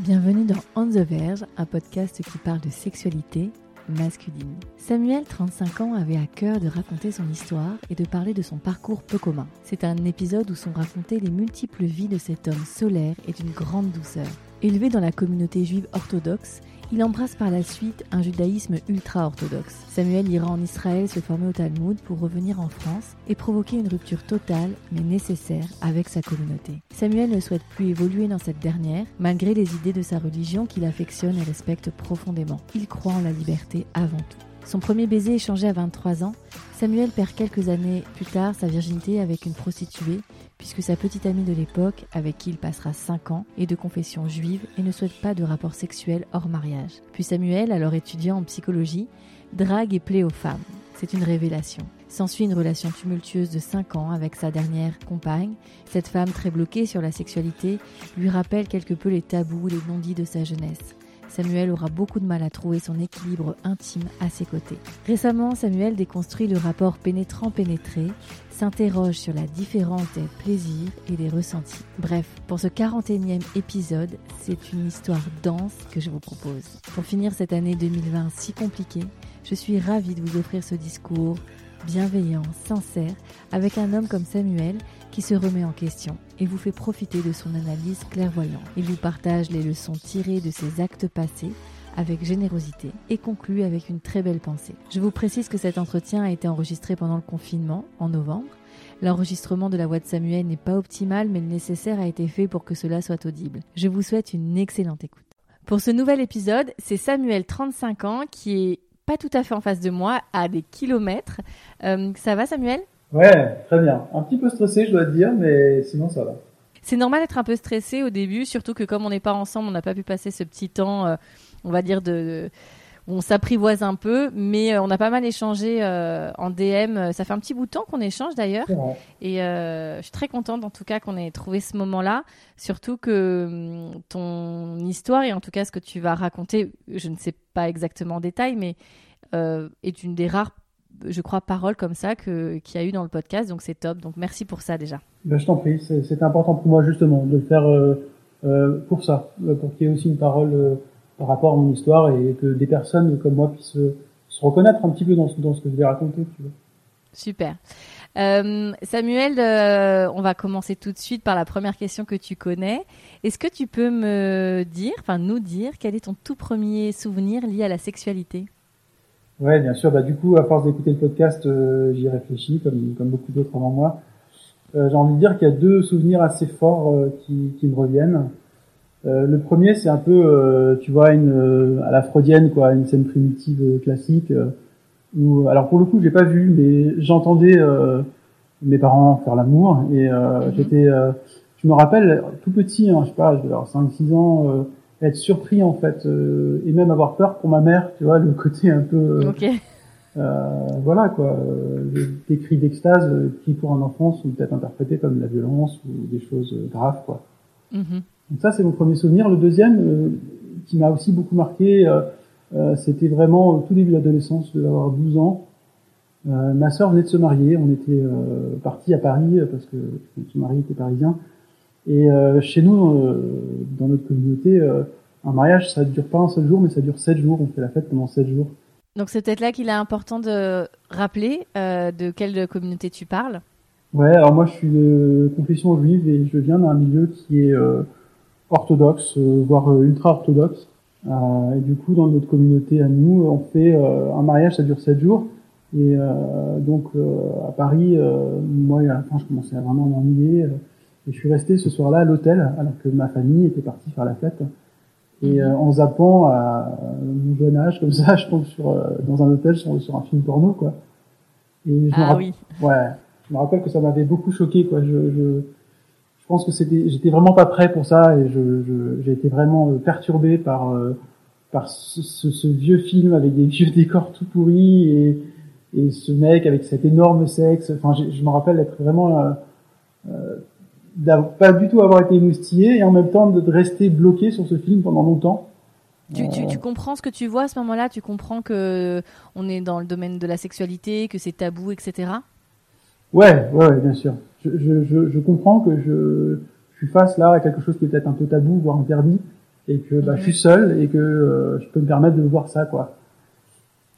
Bienvenue dans On the Verge, un podcast qui parle de sexualité masculine. Samuel, 35 ans, avait à cœur de raconter son histoire et de parler de son parcours peu commun. C'est un épisode où sont racontées les multiples vies de cet homme solaire et d'une grande douceur. Élevé dans la communauté juive orthodoxe, il embrasse par la suite un judaïsme ultra-orthodoxe. Samuel ira en Israël se former au Talmud pour revenir en France et provoquer une rupture totale mais nécessaire avec sa communauté. Samuel ne souhaite plus évoluer dans cette dernière malgré les idées de sa religion qu'il affectionne et respecte profondément. Il croit en la liberté avant tout. Son premier baiser échangé à 23 ans, Samuel perd quelques années plus tard sa virginité avec une prostituée, puisque sa petite amie de l'époque, avec qui il passera 5 ans, est de confession juive et ne souhaite pas de rapport sexuel hors mariage. Puis Samuel, alors étudiant en psychologie, drague et plaît aux femmes. C'est une révélation. S'ensuit une relation tumultueuse de 5 ans avec sa dernière compagne. Cette femme très bloquée sur la sexualité lui rappelle quelque peu les tabous, les non-dits de sa jeunesse. Samuel aura beaucoup de mal à trouver son équilibre intime à ses côtés. Récemment, Samuel déconstruit le rapport pénétrant-pénétré, s'interroge sur la différence des plaisirs et des ressentis. Bref, pour ce 41e épisode, c'est une histoire dense que je vous propose. Pour finir cette année 2020 si compliquée, je suis ravie de vous offrir ce discours bienveillant, sincère, avec un homme comme Samuel qui se remet en question et vous fait profiter de son analyse clairvoyante. Il vous partage les leçons tirées de ses actes passés avec générosité et conclut avec une très belle pensée. Je vous précise que cet entretien a été enregistré pendant le confinement, en novembre. L'enregistrement de la voix de Samuel n'est pas optimal, mais le nécessaire a été fait pour que cela soit audible. Je vous souhaite une excellente écoute. Pour ce nouvel épisode, c'est Samuel, 35 ans, qui est pas tout à fait en face de moi, à des kilomètres. Euh, ça va Samuel? Ouais, très bien. Un petit peu stressé, je dois te dire, mais sinon ça va. C'est normal d'être un peu stressé au début, surtout que comme on n'est pas ensemble, on n'a pas pu passer ce petit temps, euh, on va dire, de, où on s'apprivoise un peu, mais euh, on a pas mal échangé euh, en DM. Ça fait un petit bout de temps qu'on échange d'ailleurs. Et je suis très contente en tout cas qu'on ait trouvé ce moment-là, surtout que hum, ton histoire et en tout cas ce que tu vas raconter, je ne sais pas exactement en détail, mais est une des rares je crois, paroles comme ça qu'il y a eu dans le podcast. Donc c'est top. Donc merci pour ça déjà. Ben, je t'en prie. C'est important pour moi justement de le faire euh, euh, pour ça, euh, pour qu'il y ait aussi une parole par rapport à mon histoire et que des personnes comme moi puissent se reconnaître un petit peu dans, dans ce que je vais raconter. Tu vois. Super. Samuel, on va commencer tout de suite par la première question que tu connais. Est-ce que tu peux me dire, enfin nous dire, quel est ton tout premier souvenir lié à la sexualité? Ouais, bien sûr. Bah, du coup, à force d'écouter le podcast, euh, j'y réfléchis, comme, comme beaucoup d'autres avant moi. Euh, j'ai envie de dire qu'il y a deux souvenirs assez forts euh, qui, qui, me reviennent. Euh, le premier, c'est un peu, tu vois, une à la freudienne, quoi, une scène primitive classique. où, alors pour le coup, j'ai pas vu, mais j'entendais mes parents faire l'amour et mhm. j'étais, je me rappelle tout petit, hein, je sais pas, j'avais 5-6 ans être surpris en fait euh, et même avoir peur pour ma mère tu vois le côté un peu euh, euh voilà quoi. Des cris d'extase qui pour un enfant sont peut-être interprétés comme la violence ou des choses graves quoi. Mm-hmm. donc ça c'est mon premier souvenir. Le deuxième qui m'a aussi beaucoup marqué c'était vraiment au tout début de l'adolescence de avoir 12 ans. Ma sœur venait de se marier. On était parti à Paris parce que son mari était parisien et euh, chez nous, euh, dans notre communauté, euh, un mariage, ça dure pas un seul jour, mais ça dure sept jours. On fait la fête pendant sept jours. Donc c'est peut-être là qu'il est important de rappeler de quelle communauté tu parles. Ouais, alors moi je suis de confession juive et je viens d'un milieu qui est orthodoxe, voire ultra orthodoxe. et du coup, dans notre communauté à nous, on fait un mariage, ça dure sept jours. Et donc à Paris, moi, à la fin, je commençais à vraiment m'ennuyer. Et je suis resté ce soir-là à l'hôtel, alors que ma famille était partie faire la fête. Et mhm. euh, en zappant à mon jeune âge, comme ça, je tombe sur euh, dans un hôtel sur, sur, un film porno, quoi. Et je ah me oui. Ouais. Je me rappelle que ça m'avait beaucoup choqué, quoi. Je, je, je pense que c'était, j'étais vraiment pas prêt pour ça et je, j'ai été vraiment perturbé par par ce, ce, vieux film avec des vieux décors tout pourris et, et ce mec avec cet énorme sexe. Enfin, je, me rappelle d'être vraiment euh, euh, pas du tout avoir été émoustillé et en même temps de rester bloqué sur ce film pendant longtemps. Tu, tu, tu, comprends ce que tu vois à ce moment-là? Tu comprends que on est dans le domaine de la sexualité, que c'est tabou, etc. Ouais, ouais, ouais bien sûr. Je, je, je, comprends que je, je suis face là à quelque chose qui est peut-être un peu tabou, voire interdit, et que bah, je suis seul et que euh, je peux me permettre de voir ça, quoi.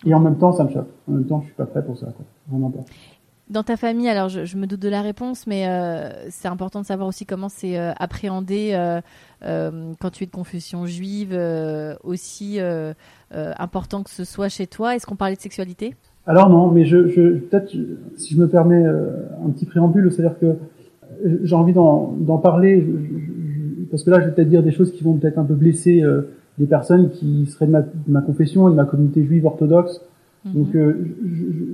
Et en même temps, ça me choque. En même temps, je suis pas prêt pour ça, quoi. Vraiment pas. Dans ta famille, alors je, me doute de la réponse, mais euh, c'est important de savoir aussi comment c'est euh, appréhendé euh, quand tu es de confession juive, aussi important que ce soit chez toi. Est-ce qu'on parlait de sexualité? Alors non, mais je, je peut-être si je me permets un petit préambule, c'est-à-dire que j'ai envie d'en parler, parce que là je vais peut-être dire des choses qui vont peut-être un peu blesser des personnes qui seraient de ma, de ma confession et de ma communauté juive orthodoxe Mhm. Donc, euh,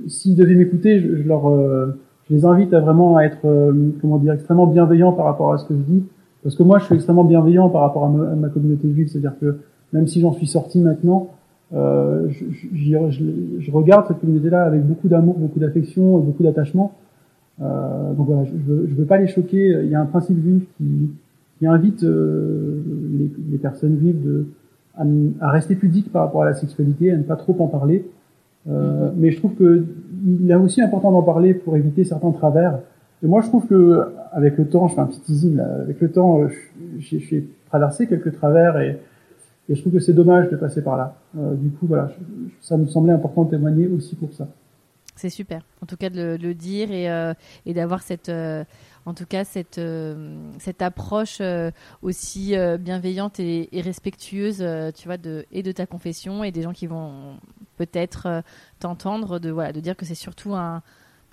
s'ils devaient m'écouter, je, je, leur, euh, je les invite à vraiment être, euh, comment dire, extrêmement bienveillants par rapport à ce que je dis, parce que moi, je suis extrêmement bienveillant par rapport à ma, communauté juive, c'est-à-dire que même si j'en suis sorti maintenant, euh, je, je, je, regarde cette communauté-là avec beaucoup d'amour, beaucoup d'affection et beaucoup d'attachement. Euh, donc voilà, je, je, veux, pas les choquer. Il y a un principe juif qui, qui invite euh, les, les, personnes juives de, à, à, rester pudiques par rapport à la sexualité, à ne pas trop en parler. Euh, mais je trouve que il est aussi important d'en parler pour éviter certains travers. Et moi, je trouve que avec le temps, je fais un petit teasing là, avec le temps, j'ai traversé quelques travers et, je trouve que c'est dommage de passer par là. Euh, du coup, voilà, ça me semblait important de témoigner aussi pour ça. C'est super, en tout cas de le, le dire et, euh, et d'avoir cette en tout cas cette, euh, cette approche euh, aussi euh, bienveillante et, respectueuse, tu vois, de, et de ta confession et des gens qui vont peut-être t'entendre, de, voilà, de dire que c'est surtout un,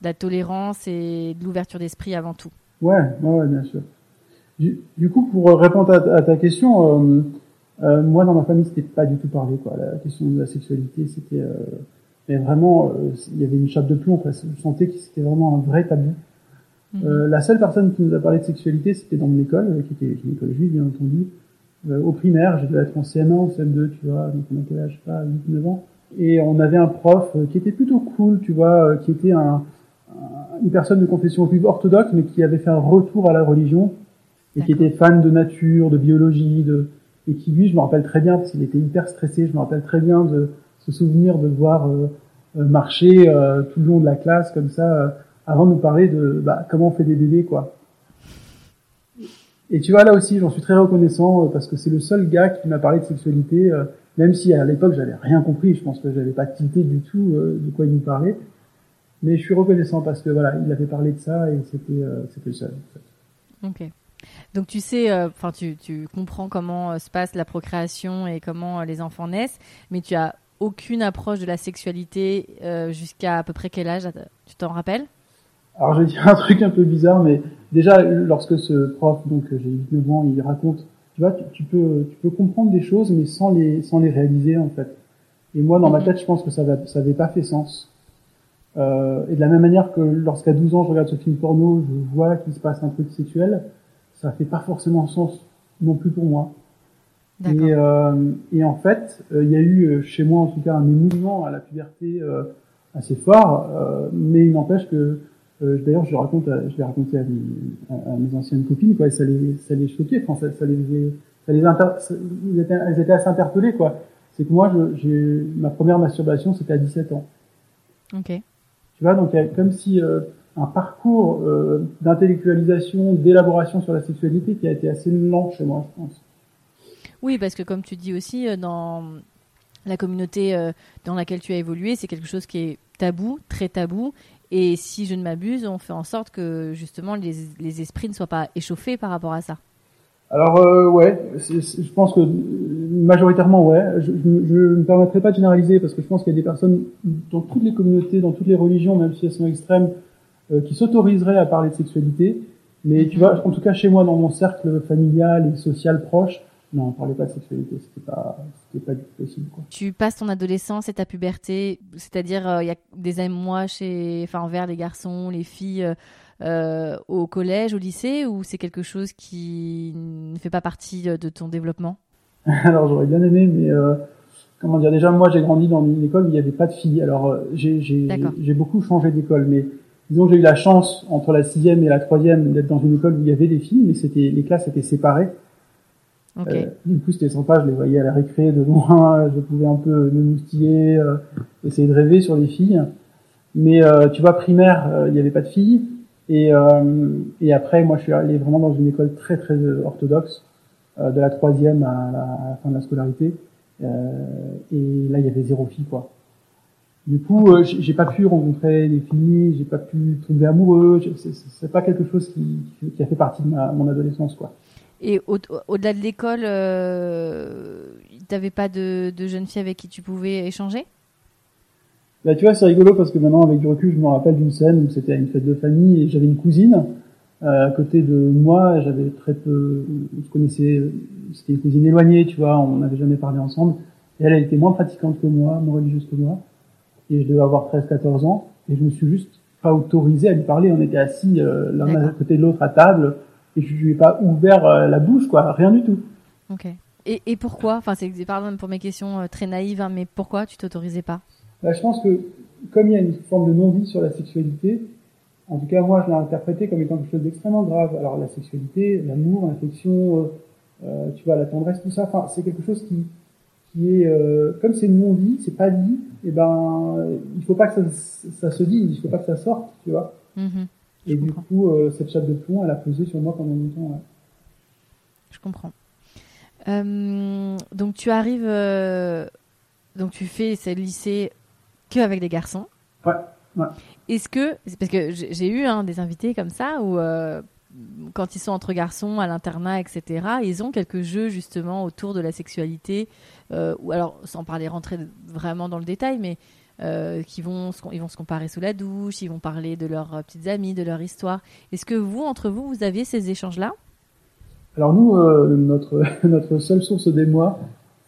de la tolérance et de l'ouverture d'esprit avant tout. Ouais, ouais, bien sûr. Du, coup, pour répondre à, ta question, moi dans ma famille c'était pas du tout parlé quoi. La question de la sexualité c'était mais vraiment il y avait une chape de plomb. Je sentais que c'était vraiment un vrai tabou. Mhm. Euh, la seule personne qui nous a parlé de sexualité, c'était dans mon école, euh, qui était une école juive, bien entendu. Euh, au primaire, j'ai dû être en CM1 ou CM2, tu vois, donc on a quel âge, pas 8, 9 ans. Et on avait un prof qui était plutôt cool, tu vois, qui était un, une personne de confession juive orthodoxe, mais qui avait fait un retour à la religion, et qui était fan de nature, de biologie, de, et qui lui, je me rappelle très bien, parce qu'il était hyper stressé, je me rappelle très bien de se souvenir de voir marcher tout le long de la classe comme ça avant de nous parler de bah, comment on fait des bébés, quoi. Et tu vois, là aussi, j'en suis très reconnaissant euh, parce que c'est le seul gars qui m'a parlé de sexualité, euh, même si à l'époque j'avais rien compris. Je pense que j'avais pas tilté du tout euh, de quoi il nous parlait. Mais je suis reconnaissant parce que voilà, il avait parlé de ça et c'était c'était le seul. Ok. Donc tu sais, enfin tu, tu comprends comment se passe la procréation et comment les enfants naissent, mais tu as aucune approche de la sexualité jusqu'à à peu près quel âge Tu t'en rappelles? Alors je vais dire un truc un peu bizarre, mais déjà lorsque ce prof, donc j'ai 19 ans, il raconte, tu vois, tu, peux tu peux comprendre des choses, mais sans les sans les réaliser en fait. Et moi dans ma tête, je pense que ça va, ça avait pas fait sens. Euh, et de la même manière que lorsqu'à 12 ans je regarde ce film porno, je vois qu'il se passe un truc sexuel, ça fait pas forcément sens non plus pour moi. Et, euh, et en fait, euh, il y a eu euh, chez moi en tout cas un émouvement à la puberté euh, assez fort, mais il n'empêche que euh, D'ailleurs, je raconte, je l'ai raconté à mes, à, mes, anciennes copines, quoi, et ça les, ça les choquait, enfin, ça, ça les, ça les inter, ils étaient, elles étaient assez interpellées, quoi. C'est que moi, j'ai ma première masturbation, c'était à 17 ans. Ok. Tu vois, donc il y a comme si euh, un parcours euh, d'intellectualisation, d'élaboration sur la sexualité qui a été assez lent chez moi, je pense. Oui, parce que comme tu dis aussi, dans la communauté dans laquelle tu as évolué, c'est quelque chose qui est tabou, très tabou, et si je ne m'abuse, on fait en sorte que justement les, esprits ne soient pas échauffés par rapport à ça. Alors euh, ouais, je pense que majoritairement ouais. Je ne me permettrai pas de généraliser parce que je pense qu'il y a des personnes dans toutes les communautés, dans toutes les religions, même si elles sont extrêmes, euh, qui s'autoriseraient à parler de sexualité. Mais tu vois, en tout cas chez moi, dans mon cercle familial et social proche, non, on parlait pas de sexualité, c'était pas, c'était pas du tout possible. Quoi. Tu passes ton adolescence et ta puberté, c'est-à-dire euh, il y a des mois chez, enfin envers les garçons, les filles, euh, au collège, au lycée, ou c'est quelque chose qui ne fait pas partie de ton développement? Alors j'aurais bien aimé, mais comment dire Déjà moi j'ai grandi dans une école où il n'y avait pas de filles. Alors j'ai beaucoup changé d'école, mais disons j'ai eu la chance entre la sixième et la troisième d'être dans une école où il y avait des filles, mais c'était les classes étaient séparées. Okay. Euh, du coup, c'était sympa, je les voyais à la récré de loin, je pouvais un peu me moustiller, euh, essayer de rêver sur les filles. Mais euh, tu vois, primaire, euh, il n'y avait pas de filles. Et, et après, moi, je suis allé vraiment dans une école très très orthodoxe, de la troisième à la, à la fin de la scolarité. et là, il y avait zéro fille, quoi. Du coup, j'ai pas pu rencontrer des filles, j'ai pas pu tomber amoureux. C'est pas quelque chose qui, qui a fait partie de ma, mon adolescence, quoi. Et au-delà de l'école, euh, t'avais pas de, de jeunes filles avec qui tu pouvais échanger? Bah tu vois, c'est rigolo parce que maintenant, avec du recul, je me rappelle d'une scène où c'était à une fête de famille et j'avais une cousine euh, à côté de moi. J'avais très peu, on se connaissait, c'était une cousine éloignée, tu vois, on n'avait jamais parlé ensemble. Et elle, elle était moins pratiquante que moi, moins religieuse que moi. Et je devais avoir 13-14 ans. Et je me suis juste pas autorisé à lui parler. On était assis euh, l'un à côté de l'autre à table et je lui ai pas ouvert euh, la bouche, quoi, rien du tout. Ok. Et, et pourquoi Enfin, c'est pardon pour mes questions euh, très naïves, hein, mais pourquoi tu t'autorisais pas? Bah, Je pense que comme il y a une forme de non-vie sur la sexualité, en tout cas moi je l'ai interprété comme étant quelque chose d'extrêmement grave. Alors la sexualité, l'amour, l'affection, euh, tu vois, la tendresse, tout ça, enfin c'est quelque chose qui qui est euh, comme c'est non-vie, c'est pas dit, et ben il faut pas que ça, ça se dise, il faut pas que ça sorte, tu vois. Mm et du coup, euh, cette chape de plomb, elle a pesé sur moi pendant longtemps. Je comprends. Euh, donc tu arrives, euh, donc tu fais ce lycée que avec des garçons. Ouais. ouais. Est-ce que, parce que j'ai eu hein, des invités comme ça où quand ils sont entre garçons à l'internat, etc., ils ont quelques jeux justement autour de la sexualité, ou alors sans parler rentrer vraiment dans le détail, mais euh, qui vont, ils vont se comparer sous la douche, ils vont parler de leurs euh, petites amies, de leur histoire. Est-ce que vous, entre vous, vous aviez ces échanges-là? Alors nous, euh, notre notre seule source d'émoi,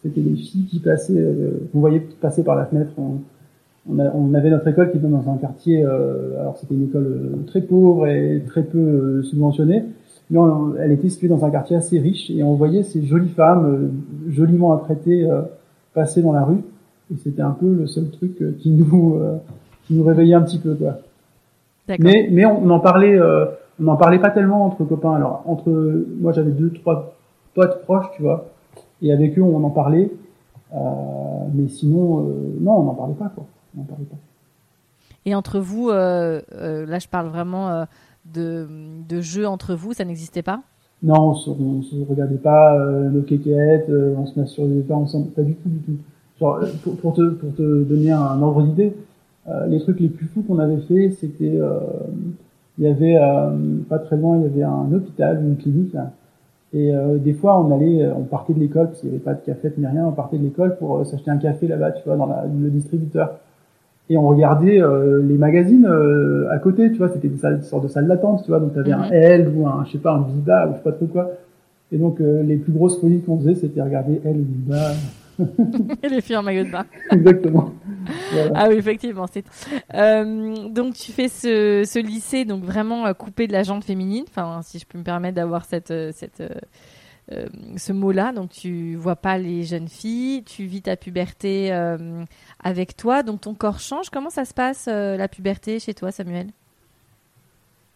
c'était les filles qui passaient, euh, voyait passer par la fenêtre. On, avait notre école qui était dans un quartier, alors c'était une école très pauvre et très peu subventionnée, mais elle était située dans un quartier assez riche et on voyait ces jolies femmes, joliment apprêtées, passer dans la rue. Et c'était un peu le seul truc euh, qui nous euh, qui nous réveillait un petit peu quoi. Mais mais on, en parlait euh, on n'en parlait pas tellement entre copains. Alors entre moi j'avais deux trois potes proches tu vois et avec eux on en parlait. Euh, mais sinon non on n'en parlait pas quoi. On en parlait pas. Et entre vous là je parle vraiment de de jeux entre vous ça n'existait pas? Non, on se, se regardait pas nos kékettes, on se masturbait pas ensemble, pas du tout, du tout. Genre, euh, pour, pour, te, pour te donner un ordre d'idée, euh, les trucs les plus fous qu'on avait fait, c'était euh, il y avait pas très loin, il y avait un hôpital, une clinique. Là, et des fois, on allait, on partait de l'école parce qu'il n'y avait pas de café ni rien. On partait de l'école pour s'acheter un café là-bas, tu vois, dans la, le distributeur. Et on regardait les magazines à côté, tu vois, c'était des, salles, sortes de salles d'attente, tu vois. Donc t'avais un mhm. Elle ou un, je sais pas, un Viva ou je sais pas trop quoi. Et donc les plus grosses folies qu'on faisait, c'était regarder Elle ou Viva. Et les filles en maillot de bain. Exactement. Ah oui, effectivement. C'est... Euh, donc tu fais ce, ce, lycée donc vraiment euh, coupé de la jante féminine. Enfin, si je peux me permettre d'avoir cette, euh, cette euh, ce mot-là. Donc tu vois pas les jeunes filles, tu vis ta puberté avec toi, donc ton corps change. Comment ça se passe la puberté chez toi, Samuel?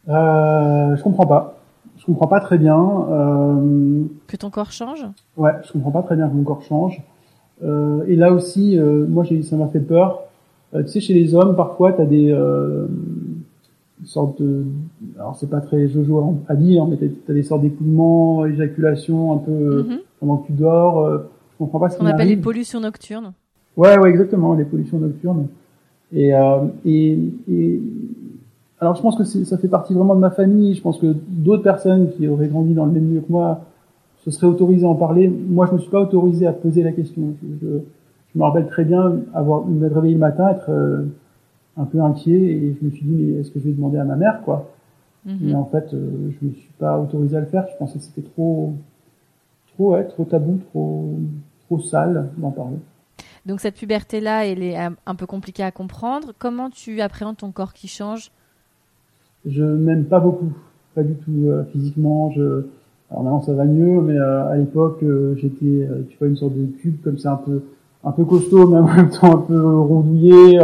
Je comprends pas. Je comprends pas très bien. Que ton corps change? Ouais, je comprends pas très bien que mon corps change. Euh, et là aussi, euh, moi, ça m'a fait peur. Euh, tu sais, chez les hommes, parfois, tu as des sortes de... Alors, c'est pas très jojo à dire, mais tu as des sortes d'écoulements, éjaculation un peu mm-hmm. pendant que tu dors. je comprends pas ce, qu'on appelle les pollutions nocturnes. Ouais, ouais, exactement, les pollutions nocturnes. Et, et, et alors je pense que ça fait partie vraiment de ma famille. Je pense que d'autres personnes qui auraient grandi dans le même milieu que moi se serait autorisé à en parler. Moi, je me suis pas autorisé à poser la question. Je, je me rappelle très bien avoir m'être réveillé le matin, être euh, un peu inquiet, et je me suis dit mais est-ce que je vais demander à ma mère quoi? Mm-hmm. Mais en fait, euh, je me suis pas autorisé à le faire. Je pensais que c'était trop, trop, ouais, trop tabou, trop, trop sale d'en parler. Donc cette puberté-là, elle est un peu compliquée à comprendre. Comment tu appréhendes ton corps qui change? Je m'aime pas beaucoup, pas du tout physiquement. Je, alors maintenant ça va mieux, mais à l'époque j'étais, tu vois, une sorte de cube comme ça un peu, un peu costaud, mais en même temps un peu rondouillé.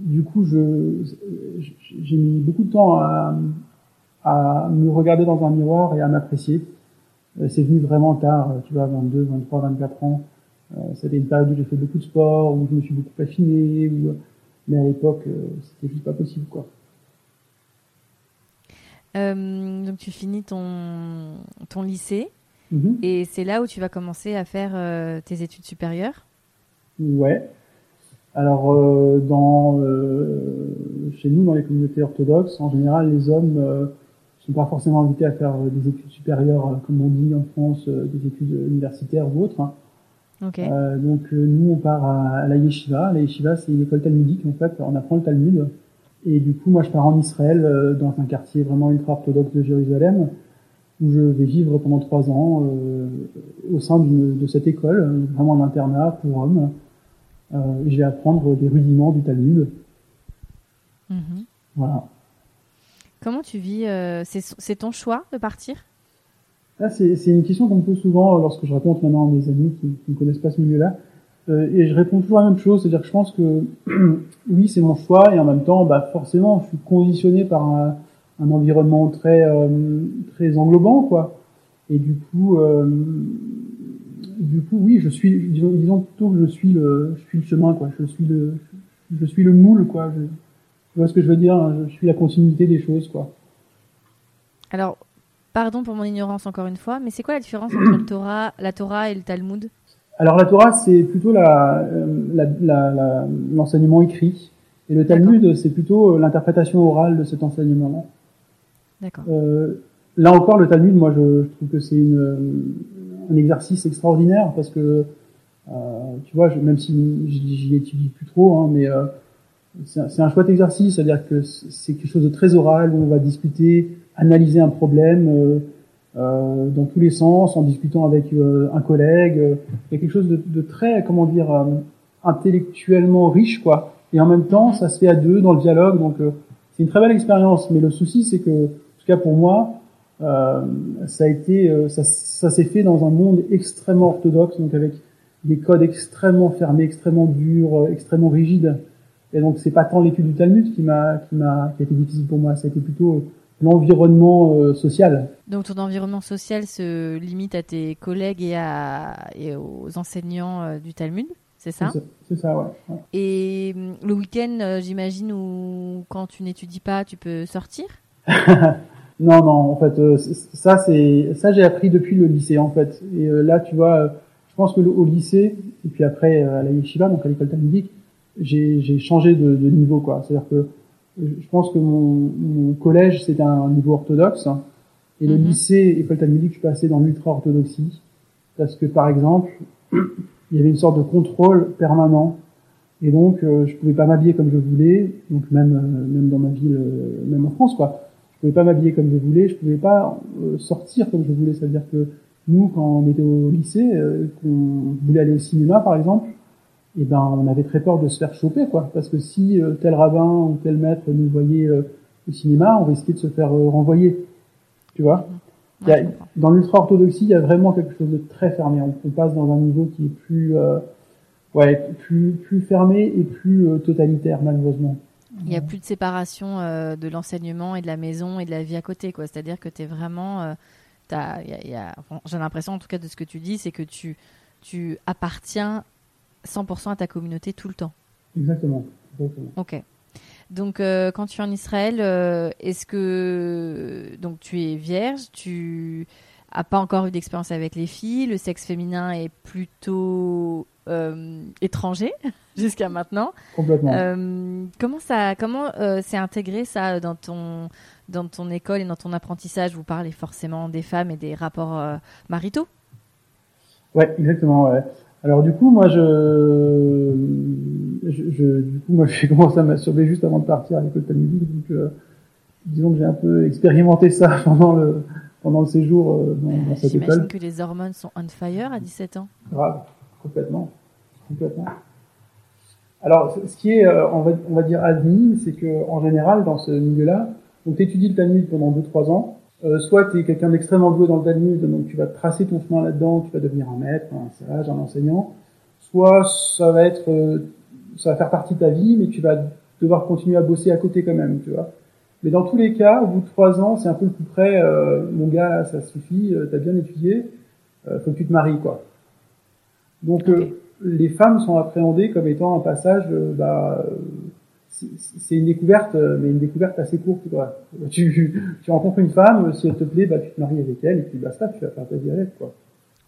du coup, je, j'ai mis beaucoup de temps à, à me regarder dans un miroir et à m'apprécier. Euh, c'est venu vraiment tard, euh, tu vois, 22, 23, 24 ans. Euh, c'était une période où j'ai fait beaucoup de sport, où je me suis beaucoup affiné, où... mais à l'époque, c'était juste pas possible, quoi. Euh, donc tu finis ton, ton lycée mm-hmm. et c'est là où tu vas commencer à faire tes études supérieures Ouais. Alors euh, dans chez nous dans les communautés orthodoxes, en général les hommes sont pas forcément invités à faire euh, des études supérieures, euh, comme on dit en France, euh, des études universitaires ou autres. Hein. Euh, donc nous on part à, la yeshiva. La yeshiva c'est une école talmudique en fait. On apprend le Talmud. Et du coup moi je pars en Israël dans un quartier vraiment ultra orthodoxe de Jérusalem où je vais vivre pendant trois ans au sein de cette école, vraiment un internat pour hommes. et je vais apprendre des rudiments du Talmud. Mm-hmm. Voilà. Comment tu vis euh, C'est ton choix de partir? Ah, C'est une question qu'on me pose souvent lorsque je raconte maintenant à mes amis qui, ne connaissent pas ce milieu-là. Euh, et je réponds toujours la même chose, c'est-à-dire que je pense que oui, c'est mon choix, et en même temps, bah, forcément, je suis conditionné par un, environnement très euh, très englobant, quoi. Et du coup, du coup, oui, je suis, disons, plutôt que je suis le, je suis le chemin, quoi. Je suis le, je suis le moule, quoi. Tu vois ce que je veux dire hein, Je suis la continuité des choses, quoi. Alors, pardon pour mon ignorance encore une fois, mais c'est quoi la différence entre le Torah, la Torah et le Talmud? Alors la Torah, c'est plutôt euh, l'enseignement écrit, et le Talmud, c'est plutôt euh, l'interprétation orale de cet enseignement-là. D'accord. Euh, là encore, le Talmud, moi, je, trouve que c'est un exercice extraordinaire parce que, tu vois, même si j'y étudie plus trop, hein, mais c'est un chouette exercice, c'est-à-dire que c'est quelque chose de très oral où on va discuter, analyser un problème euh, euh, dans tous les sens, en discutant avec euh, un collègue. Il y a quelque chose de, de très, comment dire, intellectuellement riche, quoi. Et en même temps, ça se fait à deux dans le dialogue, donc c'est une très belle expérience. Mais le souci, c'est que, en tout cas pour moi, ça a été, ça, ça s'est fait dans un monde extrêmement orthodoxe, donc avec des codes extrêmement fermés, extrêmement durs, extrêmement rigides. Et donc c'est pas tant l'étude du Talmud qui m'a qui m'a qui a été difficile pour moi, ça a été plutôt euh, l'environnement euh, social. Donc ton environnement social se limite à tes collègues et à et aux enseignants euh, du Talmud, c'est ça? C'est ça, ouais, Et hum, le week-end, j'imagine, où quand tu n'étudies pas, tu peux sortir? Non, non, en fait, ça c'est ça j'ai appris depuis le lycée en fait. Et là, tu vois, je pense que au lycée et puis après à la yeshiva, donc à l'école talmudique, j'ai changé de, de, niveau quoi. C'est-à-dire que je pense que mon, mon collège c'était un niveau orthodoxe. Et le mhm. lycée école talmudique je suis passé dans l'ultra orthodoxie parce que par exemple il y avait une sorte de contrôle permanent. Et donc euh, je pouvais pas m'habiller comme je voulais. Donc même euh, même dans ma ville euh, même en France quoi. Je pouvais pas m'habiller comme je voulais. Je pouvais pas euh, sortir comme je voulais. C'est à dire que nous quand on était au lycée qu'on voulait aller au cinéma par exemple et eh ben on avait très peur de se faire choper quoi. Parce que si euh, tel rabbin ou tel maître nous voyait euh, au cinéma on risquait de se faire euh, renvoyer. Tu vois? Dans l'ultra orthodoxie il y a vraiment quelque chose de très fermé. On, passe dans un niveau qui est plus ouais plus plus fermé et plus totalitaire malheureusement. Il n'y a plus de séparation de l'enseignement et de la maison et de la vie à côté quoi. C'est à dire que tu es vraiment j'ai l'impression en tout cas de ce que tu dis c'est que tu tu appartiens 100% à ta communauté tout le temps. Exactement. Ok. Donc, euh, quand tu es en Israël, euh, est-ce que donc tu es vierge, tu as pas encore eu d'expérience avec les filles, le sexe féminin est plutôt euh, étranger jusqu'à maintenant. Complètement. comment ça, comment c'est intégré ça dans ton dans ton école et dans ton apprentissage? Vous parlez forcément des femmes et des rapports maritaux. Ouais, exactement. Ouais. Alors du coup, moi, je, je, du coup, moi, j'ai commencé à masturber juste avant de partir à l'école talmudique. Donc, euh, disons que j'ai un peu expérimenté ça pendant le pendant le séjour euh, dans, cette école. J'imagine que les hormones sont on fire à 17 ans. Grave, complètement, complètement. Alors, ce qui est, euh, on, va, on va dire admis, c'est que en général, dans ce milieu-là, donc tu étudies le Talmud pendant 2-3 ans, euh, soit tu es quelqu'un d'extrêmement doué dans le Talmud, donc tu vas tracer ton chemin là-dedans, tu vas devenir un maître, un sage, un enseignant, soit ça va être, euh, ça va faire partie de ta vie, mais tu vas devoir continuer à bosser à côté quand même, tu vois. Mais dans tous les cas, au bout de trois ans, c'est un peu le coup près, euh, mon gars, ça suffit, euh, t'as bien étudié, euh, faut que tu te maries, quoi. Donc les femmes sont appréhendées comme étant un passage, bah, c'est une découverte, mais une découverte assez courte, quoi. Tu, tu rencontres une femme, si elle te plaît, bah tu te maries avec elle, et puis basta, tu vas faire ta vie avec, quoi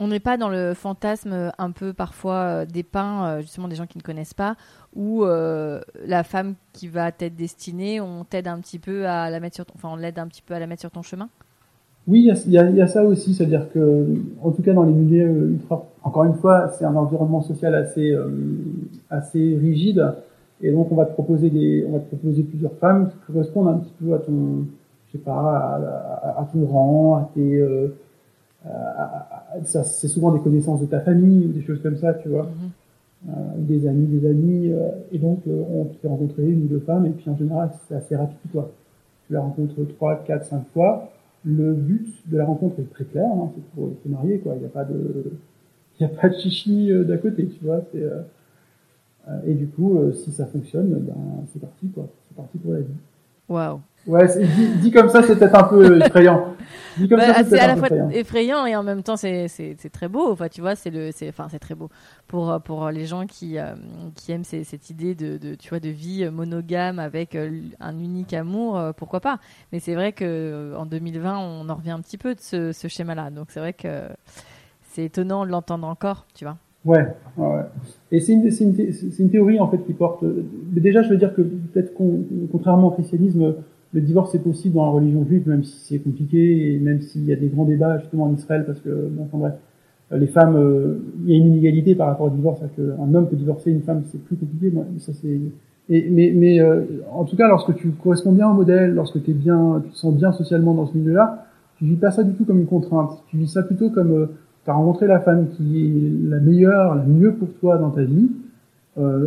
on n'est pas dans le fantasme un peu parfois euh, dépeint, euh, justement des gens qui ne connaissent pas, où euh, la femme qui va t'être destinée, on t'aide un petit peu à la mettre sur ton, enfin on l'aide un petit peu à la mettre sur ton chemin? Oui, il y, a, ça aussi, c'est-à-dire que, en tout cas dans les milieux ultra, encore une fois, c'est un environnement social assez assez rigide, et donc on va te proposer des, on va te proposer plusieurs femmes qui correspondent un petit peu à ton, je sais pas, à, à ton rang, à tes ça, c'est souvent des connaissances de ta famille des choses comme ça, tu vois. Mhm. euh, des amis, des amis. Euh, et donc, euh, on peut rencontrer une ou deux femmes, et puis en général, c'est assez rapide, toi. Tu la rencontres trois, quatre, cinq fois. Le but de la rencontre est très clair, hein, c'est pour se marier, quoi. Il n'y a pas de, il y a pas de chichi euh, d'à côté, tu vois. C'est, et du coup, si ça fonctionne, ben, c'est parti, quoi. C'est parti pour la vie. Waouh. Ouais, dit, dit, comme ça, c'est peut-être un peu effrayant. Dit comme bah, ça, c'est à la fois effrayant. et en même temps, c'est très beau. Enfin, tu vois, c'est le, enfin, c'est très beau pour pour les gens qui euh, qui aiment cette idée de, de, tu vois, de vie monogame avec euh, un unique amour. Euh, pourquoi pas? Mais c'est vrai que en 2020, on en revient un petit peu de ce, ce schéma-là. Donc c'est vrai que c'est étonnant de l'entendre encore, tu vois. Ouais, ouais. Et c'est une, une, une, théorie en fait qui porte. Déjà, je veux dire que peut-être contrairement au christianisme le divorce est possible dans la religion juive, même si c'est compliqué et même s'il y a des grands débats justement en Israël, parce que bon, enfin bref, euh, les femmes, euh, il y a une inégalité par rapport au divorce, qu'un homme peut divorcer une femme, c'est plus compliqué. Moi, ça c'est. mais mais euh, en tout cas, lorsque tu corresponds bien au modèle, lorsque tu es bien, tu te sens bien socialement dans ce milieu-là, tu vis pas ça du tout comme une contrainte. Tu vis ça plutôt comme tu as rencontré la femme qui est la meilleure, la mieux pour toi dans ta vie.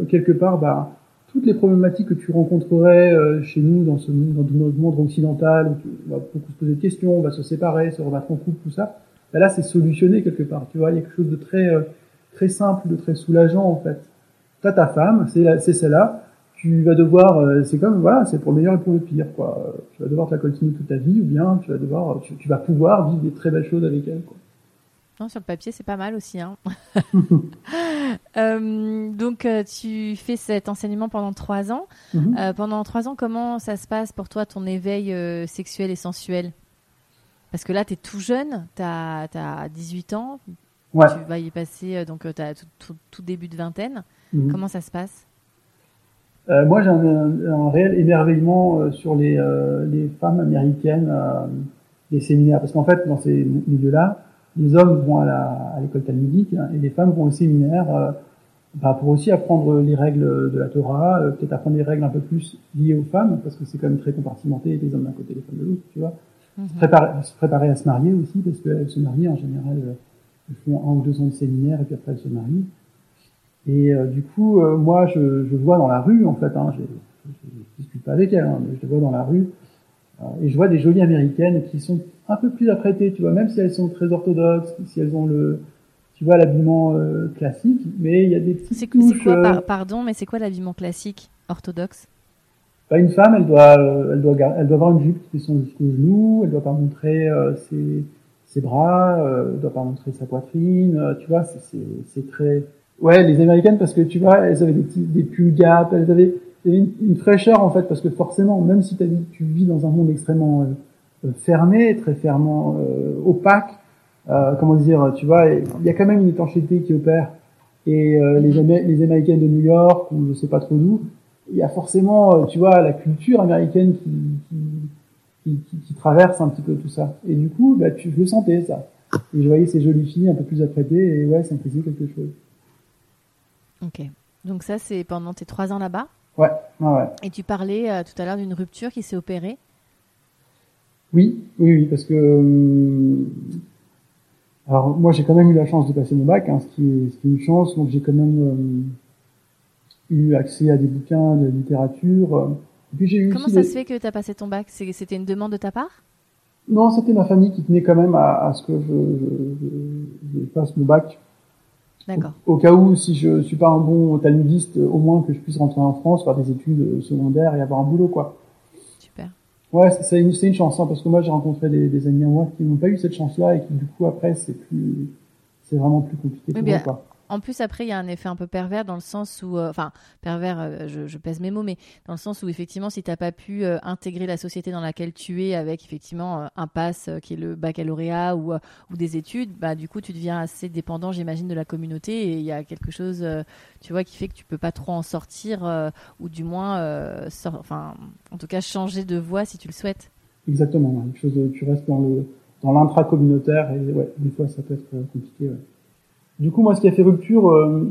quelque part, bah toutes les problématiques que tu rencontrerais euh, chez nous dans ce dans notre monde occidental où on va beaucoup se poser des questions, on va se séparer, se remettre en couple, tout ça. Ben là, c'est solutionné quelque part. Tu vois, il y a quelque chose de très euh, très simple, de très soulageant en fait. T'as ta femme, c'est c'est celle-là. Tu vas devoir, euh, c'est comme voilà, c'est pour le meilleur et pour le pire quoi. Tu vas devoir te la continuer toute ta vie ou bien tu vas devoir, tu, tu vas pouvoir vivre des très belles choses avec elle quoi. Non, sur le papier, c'est pas mal aussi. Hein. euh, donc, euh, tu fais cet enseignement pendant trois ans. Mhm. euh, pendant trois ans, comment ça se passe pour toi, ton éveil euh, sexuel et sensuel? Parce que là, tu es tout jeune, tu as, as, 18 ans. Ouais. Tu vas y passer, donc tu as tout, tout, début de vingtaine. Mhm. Comment ça se passe? Moi, j'ai un, un, réel émerveillement sur les, les femmes américaines, les séminaires. Parce qu'en fait, dans ces milieux-là, les hommes vont à l'école talmudique hein, et les femmes vont au séminaire euh, bah, pour aussi apprendre les règles de la Torah, euh, peut-être apprendre des règles un peu plus liées aux femmes, parce que c'est quand même très compartimenté, les hommes d'un côté, les femmes de l'autre, tu vois. Mhm. se, préparer, se, préparer, à se marier aussi, parce qu'elles se marient en général, euh, elles font un ou deux ans de séminaire et puis après elles se marient. Et du coup, moi, je, je, vois dans la rue, en fait, hein, je ne discute pas avec elles, hein, mais je les vois dans la rue, et je vois des jolies américaines qui sont un peu plus apprêtées, tu vois, même si elles sont très orthodoxes, si elles ont le, tu vois, l'habillement euh, classique, mais il y a des petites c'est, touches. Quoi, par, euh, pardon, mais c'est quoi l'habillement classique orthodoxe? Bah, Une femme, elle doit, euh, elle doit, elle doit avoir une jupe qui descend jusqu'aux genoux, elle doit pas montrer ses, ses bras, elle doit pas montrer sa poitrine, tu vois, c'est, c'est, c'est très. Ouais, les américaines parce que tu vois, elles avaient des petits, des pulls gap, elles avaient, une, une, fraîcheur en fait, parce que forcément, même si tu vis dans un monde extrêmement euh, fermé, très fermement euh, opaque. Euh, comment dire, tu vois, il y a quand même une étanchéité qui opère. Et les, mhm. les Américains de New York ou je sais pas trop d'où, il y a forcément, tu vois, la culture américaine qui, qui, qui, qui, traverse un petit peu tout ça. Et du coup, bah, tu, je le sentais ça. Et je voyais ces jolies filles un peu plus apprêtées et ouais, ça me faisait quelque chose. Ok. Donc ça, c'est pendant tes trois ans là-bas? Ouais, ouais, Et tu parlais tout à l'heure d'une rupture qui s'est opérée. Oui, oui, oui, parce que euh, alors moi j'ai quand même eu la chance de passer mon bac, hein, ce, qui est, ce qui est une chance, donc j'ai quand même eu accès à des bouquins de littérature. puis j'ai eu Comment ça se fait que tu as passé ton bac? C'était une demande de ta part? Non, c'était ma famille qui tenait quand même à, ce que je, je, je, passe mon bac. D'accord. Au, cas où, si je suis pas un bon talmudiste, au moins que je puisse rentrer en France, faire des études secondaires et avoir un boulot, quoi. Ouais, c'est une, une, chance, hein, parce que moi j'ai rencontré des, des amis à moi qui n'ont pas eu cette chance-là et qui du coup après c'est plus, c'est vraiment plus compliqué pour moi, quoi. En plus, après, il y a un effet un peu pervers dans le sens où, euh, enfin, pervers, euh, je, pèse mes mots, mais dans le sens où, effectivement, si tu n'as pas pu euh, intégrer la société dans laquelle tu es avec, effectivement, un pass qui est le baccalauréat ou, des études, bah, du coup, tu deviens assez dépendant, j'imagine, de la communauté et il y a quelque chose, tu vois, qui fait que tu peux pas trop en sortir ou du moins, enfin, en tout cas, changer de voie si tu le souhaites. Exactement. chose tu restes dans le dans l'intra-communautaire et ouais, des fois, ça peut être compliqué. Du coup, moi, ce qui a fait rupture, euh,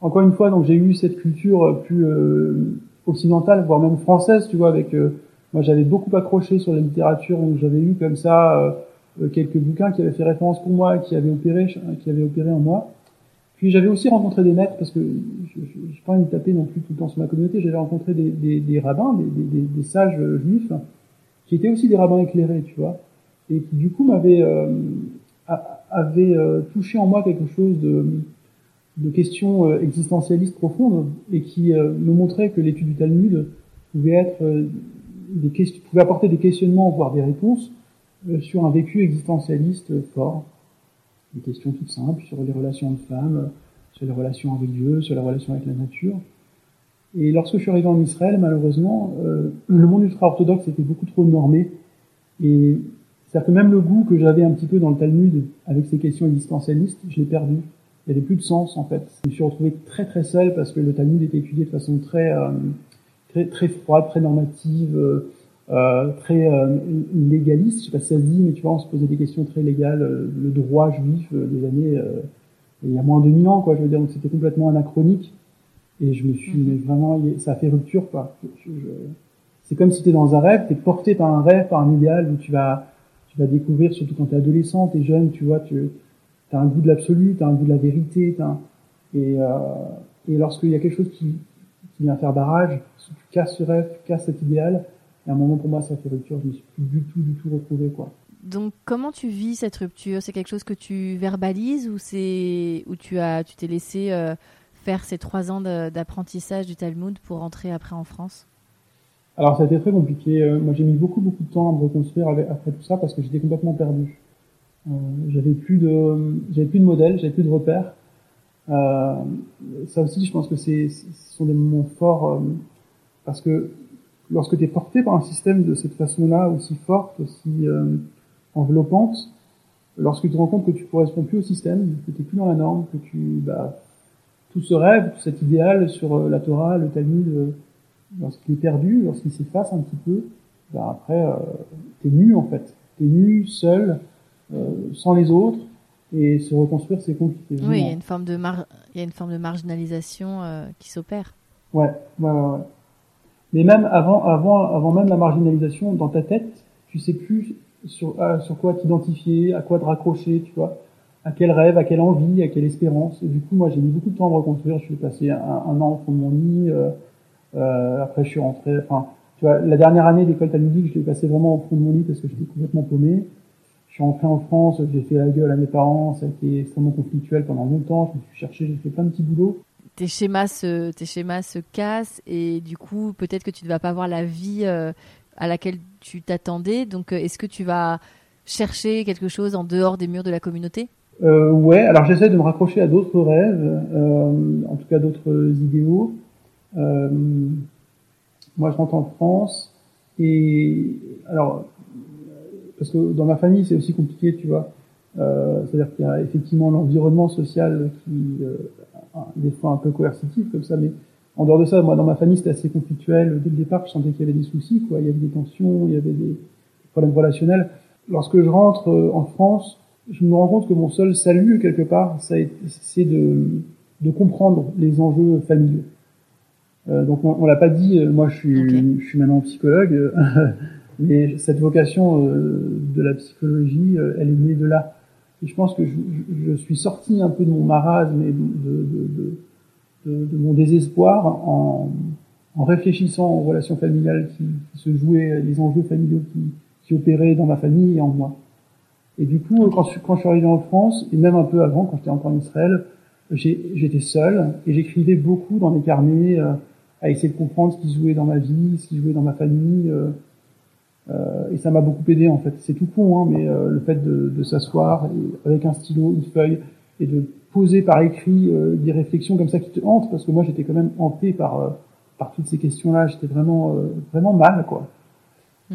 encore une fois, donc j'ai eu cette culture plus euh, occidentale, voire même française, tu vois, avec euh, moi j'avais beaucoup accroché sur la littérature, donc j'avais eu comme ça quelques bouquins qui avaient fait référence pour moi, qui avaient opéré, qui avaient opéré en moi. Puis j'avais aussi rencontré des maîtres, parce que je n'ai pas envie de taper non plus tout le temps sur ma communauté, j'avais rencontré des, des, des rabbins, des, des, des, sages juifs, qui étaient aussi des rabbins éclairés, tu vois, et qui du coup m'avaient avait euh, touché en moi quelque chose de, de questions euh, existentialistes profondes et qui euh, me montrait que l'étude du Talmud pouvait être des questions, pouvait apporter des questionnements voire des réponses sur un vécu existentialiste fort. Des questions toutes simples sur les relations de femmes, sur les relations avec Dieu, sur les relations avec la nature. Et lorsque je suis arrivé en Israël, malheureusement, le monde ultra-orthodoxe était beaucoup trop normé et c'est-à-dire que même le goût que j'avais un petit peu dans le Talmud avec ces questions existentialistes, je l'ai perdu. Il n'y avait plus de sens en fait. Je me suis retrouvé très très seul parce que le Talmud était étudié de façon très euh, très, très froide, très normative, euh, euh très euh, légaliste. Je sais pas si ça se dit, mais tu vois, on se posait des questions très légales. Le droit juif des années il y a moins de 2000 ans, quoi. Je veux dire, donc c'était complètement anachronique. Et je me suis mm-hmm. vraiment, ça a fait rupture, quoi. c'est comme si tu es dans un rêve, tu es porté par un rêve, par un idéal où tu vas tu vas découvrir, surtout quand tu es adolescent, tu es jeune, tu vois, tu as un goût de l'absolu, tu as un goût de la vérité, et, euh, et lorsqu'il y a quelque chose qui, vient faire barrage, tu casses ce rêve, tu casses cet idéal, et à un moment pour moi ça fait rupture, je me suis plus du tout, du tout retrouvé quoi. Donc comment tu vis cette rupture? C'est quelque chose que tu verbalises ou c'est où tu as tu t'es laissé euh, faire ces trois ans d'apprentissage du Talmud pour rentrer après en France? Alors ça a été très compliqué. Euh, moi j'ai mis beaucoup beaucoup de temps à me reconstruire après tout ça parce que j'étais complètement perdu. Euh, j'avais plus de j'avais plus de modèles, j'avais plus de repères. Euh, ça aussi je pense que c'est ce sont des moments forts euh, parce que lorsque tu es porté par un système de cette façon-là aussi forte, aussi enveloppante, lorsque tu te rends compte que tu corresponds plus au système, que tu plus dans la norme, que tu bah, tout ce rêve, tout cet idéal sur la Torah, le Talmud lorsqu'il est perdu, lorsqu'il s'efface un petit peu, ben après, euh, t'es nu en fait. T'es nu, seul, euh, sans les autres, et se reconstruire, c'est compliqué. Oui, il y a une forme de, mar il y a une forme de marginalisation euh, qui s'opère. Ouais, ouais, ouais, Mais même avant, avant, avant même la marginalisation, dans ta tête, tu sais plus sur, sur quoi t'identifier, à quoi te raccrocher, tu vois, à quel rêve, à quelle envie, à quelle espérance. Et du coup, moi, j'ai mis beaucoup de temps à me reconstruire. Je suis passé un, un an au fond de mon lit. Euh, euh, après, je suis rentré. Enfin, tu vois, la dernière année d'école talmudique, je l'ai passé vraiment au fond de mon lit parce que j'étais complètement paumé. Je suis rentré en France, j'ai fait la gueule à mes parents, ça a été extrêmement conflictuel pendant longtemps. Je me suis cherché, j'ai fait plein de petits boulots. Tes schémas se, tes schémas se cassent et du coup, peut-être que tu ne vas pas avoir la vie euh, à laquelle tu t'attendais. Donc, euh, est-ce que tu vas chercher quelque chose en dehors des murs de la communauté? Euh, Ouais, alors j'essaie de me raccrocher à d'autres rêves, euh, en tout cas d'autres idéaux. Euh, moi, je rentre en France et alors parce que dans ma famille, c'est aussi compliqué, tu vois. Euh, C'est-à-dire qu'il y a effectivement l'environnement social qui euh, des fois un peu coercitif comme ça, mais en dehors de ça, moi, dans ma famille, c'était assez conflictuel. Dès le départ, je sentais qu'il y avait des soucis, quoi. Il y avait des tensions, il y avait des problèmes relationnels. Lorsque je rentre en France, je me rends compte que mon seul salut, quelque part, c'est de, de comprendre les enjeux familiaux. Euh, donc on, on l'a pas dit. Euh, moi, je suis, je suis maintenant psychologue, euh, mais cette vocation de la psychologie, elle est née de là. Et je pense que je, je, suis sorti un peu de mon marasme et de, de, de, de, de mon désespoir en, en, réfléchissant aux relations familiales qui, qui, se jouaient, les enjeux familiaux qui, qui opéraient dans ma famille et en moi. Et du coup, quand je, quand je suis arrivé en France, et même un peu avant, quand j'étais encore en Israël, j'étais seul et j'écrivais beaucoup dans mes carnets euh, à essayer de comprendre ce qui jouait dans ma vie, ce qui jouait dans ma famille. Euh, euh, et ça m'a beaucoup aidé en fait. C'est tout con, hein, mais euh, le fait de, de s'asseoir avec un stylo, une feuille, et de poser par écrit euh, des réflexions comme ça qui te hantent, parce que moi j'étais quand même hanté par par toutes ces questions-là. J'étais vraiment vraiment mal quoi.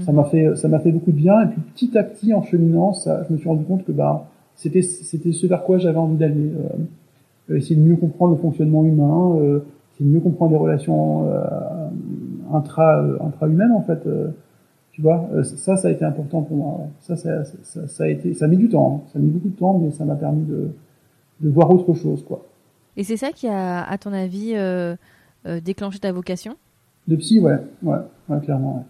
Ça m'a fait ça m'a fait beaucoup de bien. Et puis petit à petit en cheminant, ça, je me suis rendu compte que bah c'était c'était ce vers quoi j'avais envie d'aller. essayer de mieux comprendre le fonctionnement humain, essayer de mieux comprendre les relations intra intra humaines en fait tu vois, euh, ça, ça a été important pour moi. Ça, ça, ça, ça, a été, ça a mis du temps. Hein. Ça a mis beaucoup de temps, mais ça m'a permis de, de voir autre chose, quoi. Et c'est ça qui a, à ton avis, euh, euh, déclenché ta vocation? De psy, ouais, ouais, ouais clairement.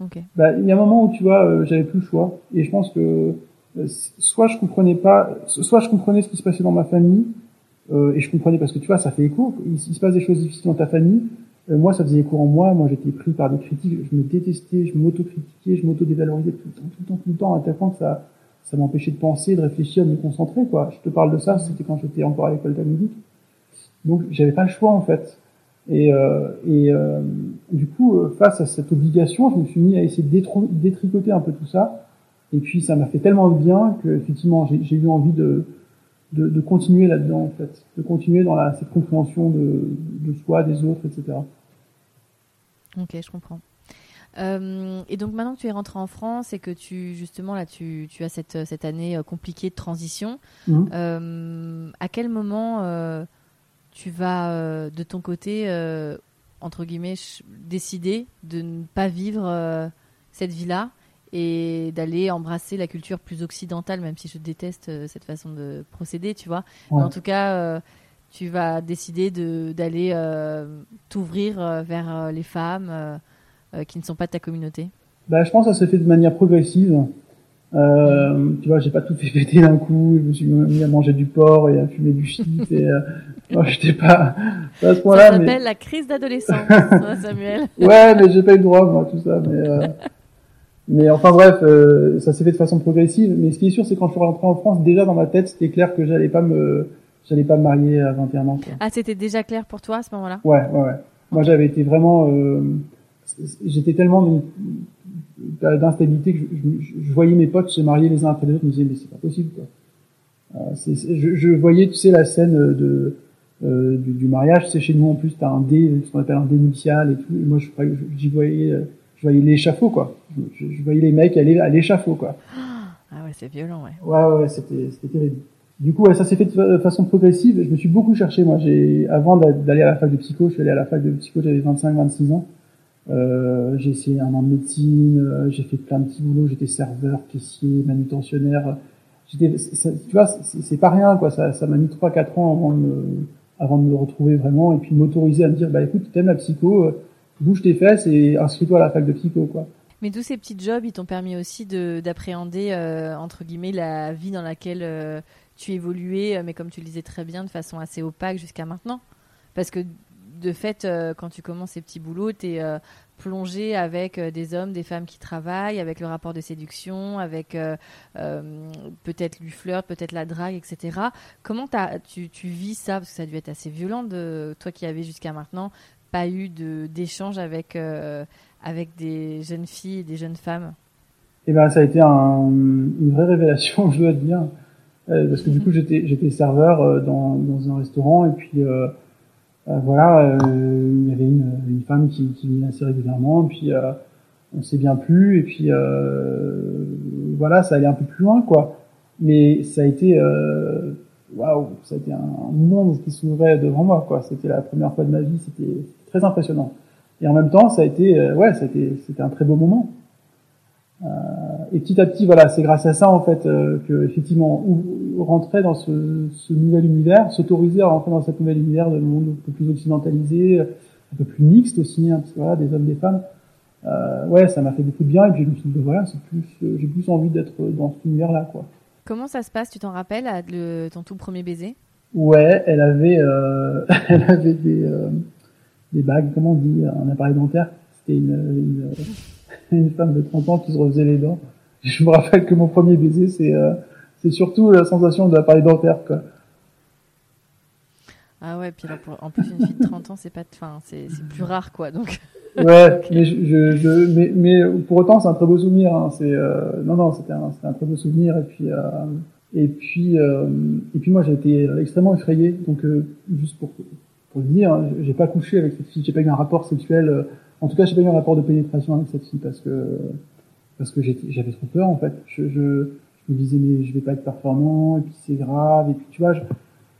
Ouais. Ok. Bah, il y a un moment où tu vois, euh, j'avais plus le choix, et je pense que euh, soit je comprenais pas, soit je comprenais ce qui se passait dans ma famille, et je comprenais parce que tu vois, ça fait écho. Il, se passe des choses difficiles dans ta famille, euh, moi, ça faisait écho en moi. Moi, j'étais pris par des critiques. Je me détestais, je m'auto-critiquais, je m'auto-dévalorisais tout le temps, tout le temps, tout le temps, à tel point que ça, ça m'empêchait de penser, de réfléchir, de me concentrer, quoi. Je te parle de ça, c'était quand j'étais encore à l'école de. Donc, j'avais pas le choix, en fait. Et, euh, et euh, du coup, euh, face à cette obligation, je me suis mis à essayer de détricoter un peu tout ça. Et puis, ça m'a fait tellement de bien que, effectivement, j'ai eu envie de, de, de continuer là-dedans, en fait, de continuer dans la, cette compréhension de, de soi, des autres, etc. Ok, je comprends. Euh, et donc maintenant que tu es rentré en France et que tu justement là tu, tu as cette, cette année euh, compliquée de transition, mmh. euh, à quel moment tu vas de ton côté entre guillemets décider de ne pas vivre cette vie-là? Et d'aller embrasser la culture plus occidentale, même si je déteste cette façon de procéder, tu vois. Ouais. En tout cas tu vas décider d'aller euh, t'ouvrir euh, vers euh, les femmes euh, qui ne sont pas de ta communauté bah, Je pense que ça s'est fait de manière progressive. Euh, tu vois, j'ai pas tout fait péter d'un coup. Je me suis mis à manger du porc et à fumer du shit. Et euh, j'étais pas, pas à ce point-là. Ça s'appelle mais... la crise d'adolescence, Samuel. ouais, mais j'ai pas eu le droit, moi, tout ça. Mais, euh... mais enfin bref, euh, ça s'est fait de façon progressive. Mais ce qui est sûr, c'est quand je suis rentré en France, déjà dans ma tête, c'était clair que j'allais pas me j'allais pas me marier à 21 ans. Quoi. Ah, c'était déjà clair pour toi à ce moment-là? Ouais, ouais, ouais. Moi, j'avais été vraiment, euh, j'étais tellement d'instabilité que je, je, je, voyais mes potes se marier les uns après les autres, je me disais mais c'est pas possible quoi. Euh, c est, c est, je, je, voyais, tu sais, la scène de euh, du, du, mariage, c'est chez nous en plus, t'as un dé, ce qu'on appelle un dé nuptial et tout. Et moi, je j'y voyais, je voyais l'échafaud quoi. Je, je, voyais les mecs aller à l'échafaud quoi. Ah ouais, c'est violent ouais. Ouais, ouais, c'était, c'était terrible. Du coup, ouais, ça s'est fait de façon progressive. Je me suis beaucoup cherché. Moi, j'ai avant d'aller à la fac de psycho, je suis allé à la fac de psycho, j'avais 25-26 ans. Euh, j'ai essayé un an de médecine, euh, j'ai fait plein de petits boulots. J'étais serveur, caissier, manutentionnaire. J'étais, tu vois, c'est pas rien, quoi. Ça, ça m'a mis 3-4 ans avant de, me, avant de me retrouver vraiment et puis m'autoriser à me dire, bah écoute, t'aimes la psycho, euh, bouge tes fesses et inscris-toi à la fac de psycho, quoi. Mais tous ces petits jobs, ils t'ont permis aussi d'appréhender euh, entre guillemets la vie dans laquelle euh, tu évoluais, euh, mais comme tu le disais très bien, de façon assez opaque jusqu'à maintenant. Parce que de fait, quand tu commences ces petits boulots, tu es plongé avec des hommes, des femmes qui travaillent, avec le rapport de séduction, avec peut-être du flirt, peut-être la drague, etc. Comment tu, tu vis ça? Parce que ça a dû être assez violent de toi qui avais jusqu'à maintenant pas eu d'échange avec, avec des jeunes filles et des jeunes femmes. Eh ben, ça a été un, une vraie révélation, je dois te dire. Euh, parce que du coup j'étais serveur euh, dans, un restaurant et puis euh, voilà il y avait une, femme qui, qui venait assez régulièrement puis on s'est bien plu et puis voilà ça allait un peu plus loin quoi mais ça a été waouh été un monde qui s'ouvrait devant moi quoi c'était la première fois de ma vie c'était très impressionnant et en même temps ça a été ouais c'était c'était un très beau moment euh, et petit à petit, voilà, c'est grâce à ça en fait euh, que effectivement rentrer dans ce, ce nouvel univers, s'autoriser à rentrer dans cet nouvel univers de monde un peu plus occidentalisé, un peu plus mixte aussi, hein, parce que voilà, des hommes, des femmes. Euh, ouais, ça m'a fait beaucoup de bien et puis je me suis dit voilà, c'est plus, euh, j'ai plus envie d'être dans cet univers-là, quoi. Comment ça se passe Tu t'en rappelles, le, ton tout premier baiser? Ouais, elle avait, euh, elle avait des, euh, des bagues, comment on dit, un appareil dentaire. C'était une, une, une, femme de 30 ans qui se refaisait les dents. Je me rappelle que mon premier baiser, c'est euh, c'est surtout la sensation de l'appareil dentaire, quoi. Ah ouais, puis en plus une fille de 30 ans, c'est pas, enfin, c'est plus rare, quoi, donc. Ouais, mais je, je, mais, mais pour autant, c'est un très beau souvenir. Hein. C'est euh, non, non, c'était un, un très beau souvenir. Et puis, euh, et puis, euh, et puis moi, j'ai été extrêmement effrayé. Donc, euh, juste pour pour le dire, hein, j'ai pas couché avec cette fille. J'ai pas eu un rapport sexuel. Euh, en tout cas, j'ai pas eu un rapport de pénétration avec cette fille parce que parce que j'avais trop peur en fait. Je, je, je, me disais mais je vais pas être performant et puis c'est grave et puis tu vois,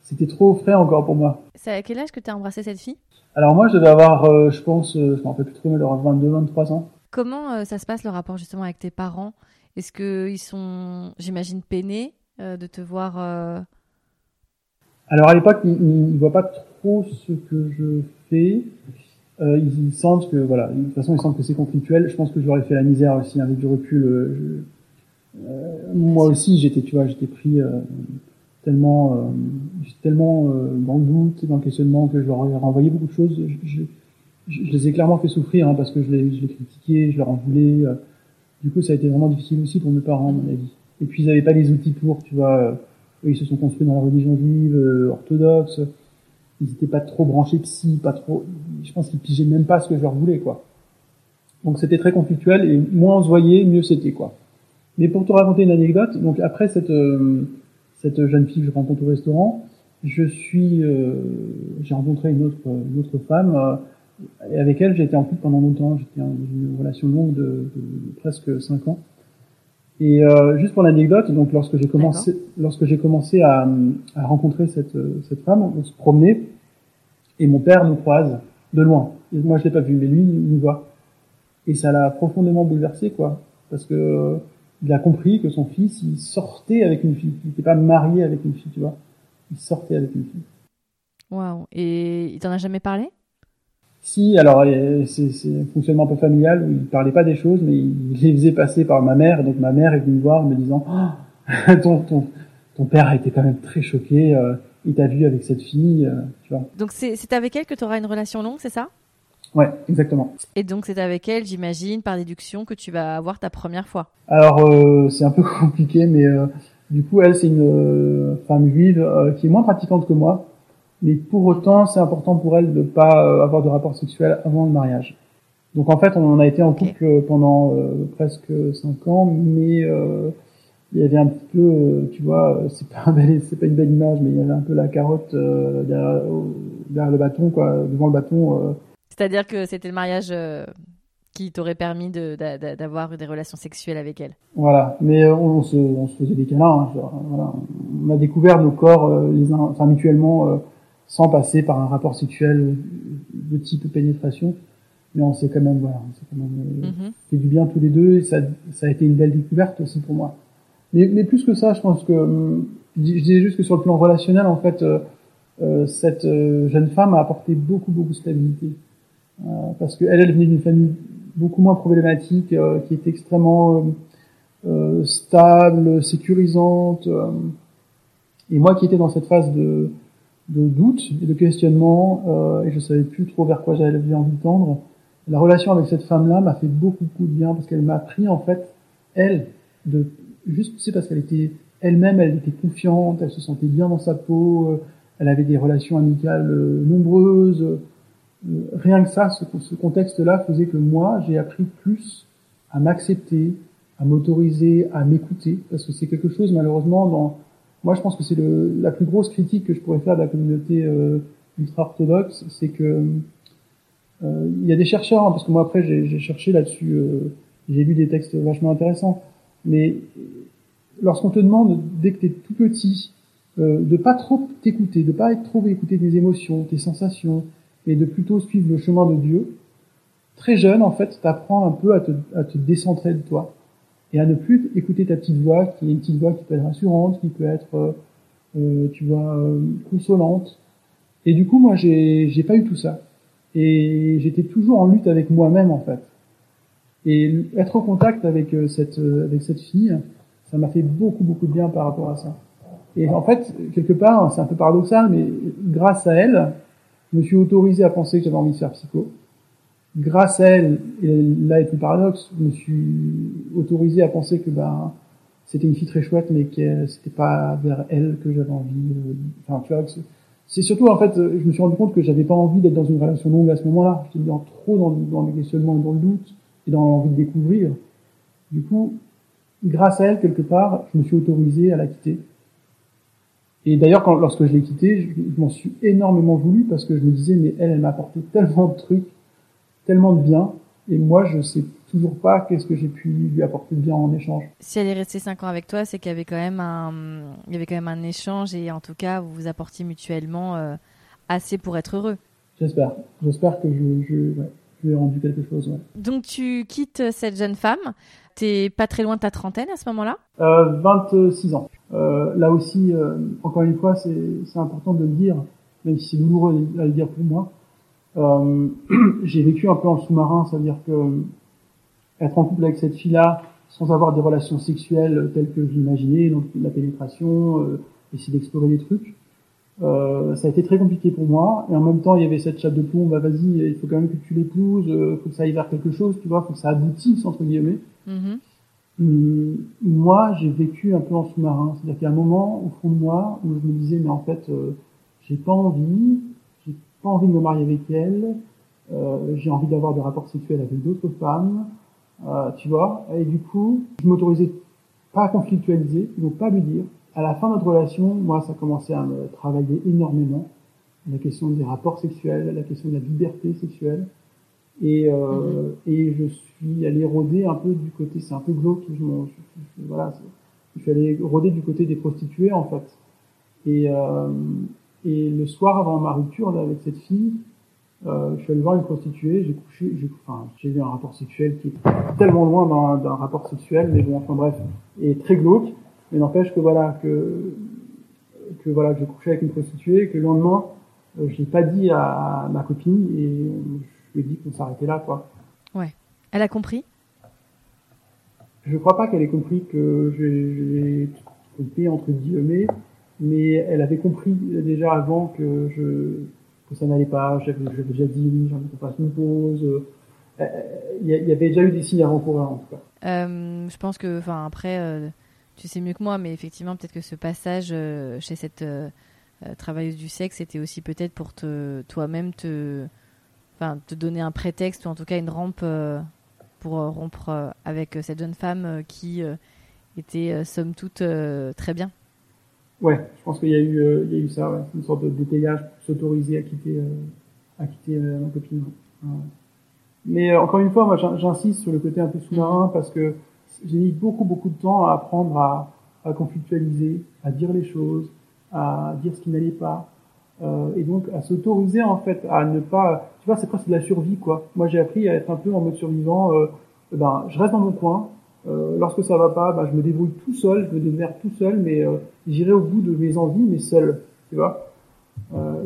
c'était trop frais encore pour moi. C'est à quel âge que tu as embrassé cette fille? Alors moi, je devais avoir, euh, je pense, euh, je m'en rappelle plus trop, mais leur 22, 23 ans. Comment euh, ça se passe le rapport justement avec tes parents? Est-ce qu'ils sont, j'imagine, peinés de te voir Alors à l'époque, ils, ne voient pas trop ce que je fais. ils, sentent que voilà, de toute façon, ils sentent que c'est conflictuel. Je pense que j'aurais fait la misère aussi avec du recul. moi aussi, j'étais, tu vois, j'étais pris tellement, euh, tellement euh, dans le doute, dans le questionnement que je leur ai renvoyé beaucoup de choses. Je, les ai clairement fait souffrir hein, parce que je les, je les critiquais, je leur en voulais. Euh. Du coup, ça a été vraiment difficile aussi pour mes parents, à mon avis. Et puis, ils n'avaient pas les outils pour, tu vois. Euh, ils se sont construits dans la religion juive, orthodoxe. Ils n'étaient pas trop branchés psy, pas trop. Je pense qu'ils pigeaient même pas ce que je leur voulais, quoi. Donc, c'était très conflictuel et moins on se voyait, mieux c'était, quoi. Mais pour te raconter une anecdote, donc après cette cette jeune fille que je rencontre au restaurant, je suis, euh, j'ai rencontré une autre, une autre femme, euh, et avec elle j'ai été en couple pendant longtemps. J'étais dans une relation longue de, de, presque 5 ans. Et euh, juste pour l'anecdote, donc lorsque j'ai commencé, lorsque j'ai commencé à, à, rencontrer cette, cette femme, on se promenait et mon père nous croise de loin. Et moi je l'ai pas vu, mais lui il nous voit. Et ça l'a profondément bouleversé, quoi, parce que il a compris que son fils, il sortait avec une fille. Il n'était pas marié avec une fille, tu vois. Il sortait avec une fille. Waouh. Et il t'en a jamais parlé? Si, alors c'est un fonctionnement un peu familial où il parlait pas des choses, mais il les faisait passer par ma mère. Donc ma mère est venue me voir en me disant oh, ton, ton, ton, père a été quand même très choqué. Euh, il t'a vu avec cette fille, euh, tu vois. Donc c'est avec elle que tu auras une relation longue, c'est ça? Ouais, exactement. Et donc c'est avec elle, j'imagine, par déduction, que tu vas avoir ta première fois. Alors euh, c'est un peu compliqué, mais euh, du coup elle c'est une euh, femme juive euh, qui est moins pratiquante que moi, mais pour autant c'est important pour elle de pas avoir de rapport sexuel avant le mariage. Donc en fait on a été en couple pendant presque cinq ans, mais il y avait un petit peu, tu vois, c'est pas c'est pas une belle image, mais il y avait un peu la carotte derrière, derrière, le bâton, quoi, devant le bâton c'est-à-dire que c'était le mariage euh, qui t'aurait permis d'avoir des relations sexuelles avec elle. Voilà, mais euh, on, se, on, se, faisait des câlins. Hein, voilà. On a découvert nos corps euh, les uns, enfin mutuellement, sans passer par un rapport sexuel de type pénétration. Mais on s'est quand même, voilà, on s'est quand même mm-hmm. fait du bien tous les deux et ça, ça a été une belle découverte aussi pour moi. Mais, mais plus que ça, je pense que hum, je disais juste que sur le plan relationnel, en fait, euh, cette jeune femme a apporté beaucoup, beaucoup de stabilité. Euh, parce qu'elle, elle venait d'une famille beaucoup moins problématique, euh, qui était extrêmement euh, stable, sécurisante. et moi qui étais dans cette phase de, de doute et de questionnement, et je savais plus trop vers quoi j'avais envie de tendre, la relation avec cette femme-là m'a fait beaucoup, beaucoup de bien parce qu'elle m'a appris en fait, elle, de juste c'est parce qu'elle était elle-même, elle était confiante, elle se sentait bien dans sa peau, elle avait des relations amicales nombreuses, rien que ça, ce, contexte-là faisait que moi, j'ai appris plus à m'accepter, à m'autoriser, à m'écouter, parce que c'est quelque chose, malheureusement, dans... Moi, je pense que c'est la plus grosse critique que je pourrais faire de la communauté euh, ultra-orthodoxe, c'est que euh, y a des chercheurs, hein, parce que moi, après, j'ai cherché là-dessus, euh, j'ai lu des textes vachement intéressants, mais lorsqu'on te demande, dès que tu es tout petit, euh, de pas trop t'écouter, de pas être trop écouter tes émotions, tes sensations, et de plutôt suivre le chemin de Dieu, très jeune, en fait, t'apprends un peu à te, décentrer de toi et à ne plus écouter ta petite voix, qui est une petite voix qui peut être rassurante, qui peut être, euh, euh tu vois, euh, consolante. Et du coup, moi, j'ai, j'ai pas eu tout ça. Et j'étais toujours en lutte avec moi-même, en fait. Et être en contact avec cette fille, ça m'a fait beaucoup, beaucoup de bien par rapport à ça. Et en fait, quelque part, c'est un peu paradoxal, mais grâce à elle, je me suis autorisé à penser que j'avais envie de faire psycho. Grâce à elle, et là est le paradoxe, je me suis autorisé à penser que ben c'était une fille très chouette, mais que c'était pas vers elle que j'avais envie. Enfin, tu vois, c'est surtout en fait, je me suis rendu compte que j'avais pas envie d'être dans une relation longue à ce moment-là. J'étais dans, trop dans, dans les questionnements, dans le doute et dans l'envie de découvrir. Du coup, grâce à elle quelque part, je me suis autorisé à la quitter. Et d'ailleurs, quand, lorsque je l'ai quittée, je, m'en suis énormément voulu parce que je me disais, mais elle, elle m'a apporté tellement de trucs, tellement de bien, et moi, je sais toujours pas qu'est-ce que j'ai pu lui apporter de bien en échange. Si elle est restée cinq ans avec toi, c'est qu'il y avait quand même un, il y avait quand même un échange et en tout cas, vous vous apportiez mutuellement euh, assez pour être heureux. J'espère. J'espère que je, je, ouais, je lui ai rendu quelque chose. Ouais. Donc tu quittes cette jeune femme. T'es pas très loin de ta trentaine à ce moment-là euh, 26 ans. Euh, là aussi, euh, encore une fois, c'est important de le dire, même si c'est douloureux à le dire pour moi. Euh, j'ai vécu un peu en sous-marin, c'est-à-dire que être en couple avec cette fille-là, sans avoir des relations sexuelles telles que j'imaginais, donc la pénétration, euh, essayer d'explorer des trucs, euh, ça a été très compliqué pour moi. Et en même temps, il y avait cette chatte de plomb, bah vas-y, il faut quand même que tu l'épouses, il faut que ça aille vers quelque chose, tu vois, faut que ça aboutisse, entre guillemets. Mm-hmm. Hum, moi, j'ai vécu un peu en sous-marin. C'est-à-dire qu'il y a un moment au fond de moi où je me disais, mais en fait, euh, j'ai pas envie, j'ai pas envie de me marier avec elle, euh, j'ai envie d'avoir des rapports sexuels avec d'autres femmes, euh, tu vois. Et du coup, je m'autorisais pas à conflictualiser, donc pas à lui dire. À la fin de notre relation, moi, ça commençait à me travailler énormément. La question des rapports sexuels, la question de la liberté sexuelle. Et, euh, mm-hmm. et je suis allé rôder un peu du côté, c'est un peu glauque, je, je, voilà, je suis allé rôder du côté des prostituées en fait. Et, euh, et le soir avant ma rupture avec cette fille, euh, je suis allé voir une prostituée, j'ai couché, enfin, j'ai eu un rapport sexuel qui est tellement loin d'un, rapport sexuel, mais bon, enfin bref, et très glauque. Mais n'empêche que voilà que que voilà que j'ai couché avec une prostituée, que le lendemain, euh, je l'ai pas dit à, ma copine et je lui ai dit qu'on s'arrêtait là, quoi. Elle a compris? Je crois pas qu'elle ait compris que j'ai trompé entre guillemets, mais elle avait compris déjà avant que je que ça n'allait pas. J'avais déjà dit oui, envie qu'on fasse une pause. Euh, il y, avait déjà eu des signes avant-coureurs en tout cas. Euh, je pense que, enfin après, euh, tu sais mieux que moi, mais effectivement, peut-être que ce passage chez cette travailleuse du sexe, était aussi peut-être pour te toi-même te enfin te donner un prétexte ou en tout cas une rampe pour euh, rompre euh, avec euh, cette jeune femme qui était somme toute très bien. Ouais, je pense qu'il y a eu, il y a eu ça, ouais. une sorte de détayage pour s'autoriser à quitter, à quitter ma copine. Mais encore une fois, moi, j'insiste sur le côté un peu sous-marin parce que j'ai mis beaucoup, beaucoup de temps à apprendre à, à conflictualiser, à dire les choses, à dire ce qui n'allait pas, euh, et donc à s'autoriser en fait à ne pas tu vois c'est presque de la survie quoi. Moi j'ai appris à être un peu en mode survivant euh, ben je reste dans mon coin. Euh, lorsque ça va pas ben, je me débrouille tout seul je me démerde tout seul mais j'irai au bout de mes envies mais seul tu vois.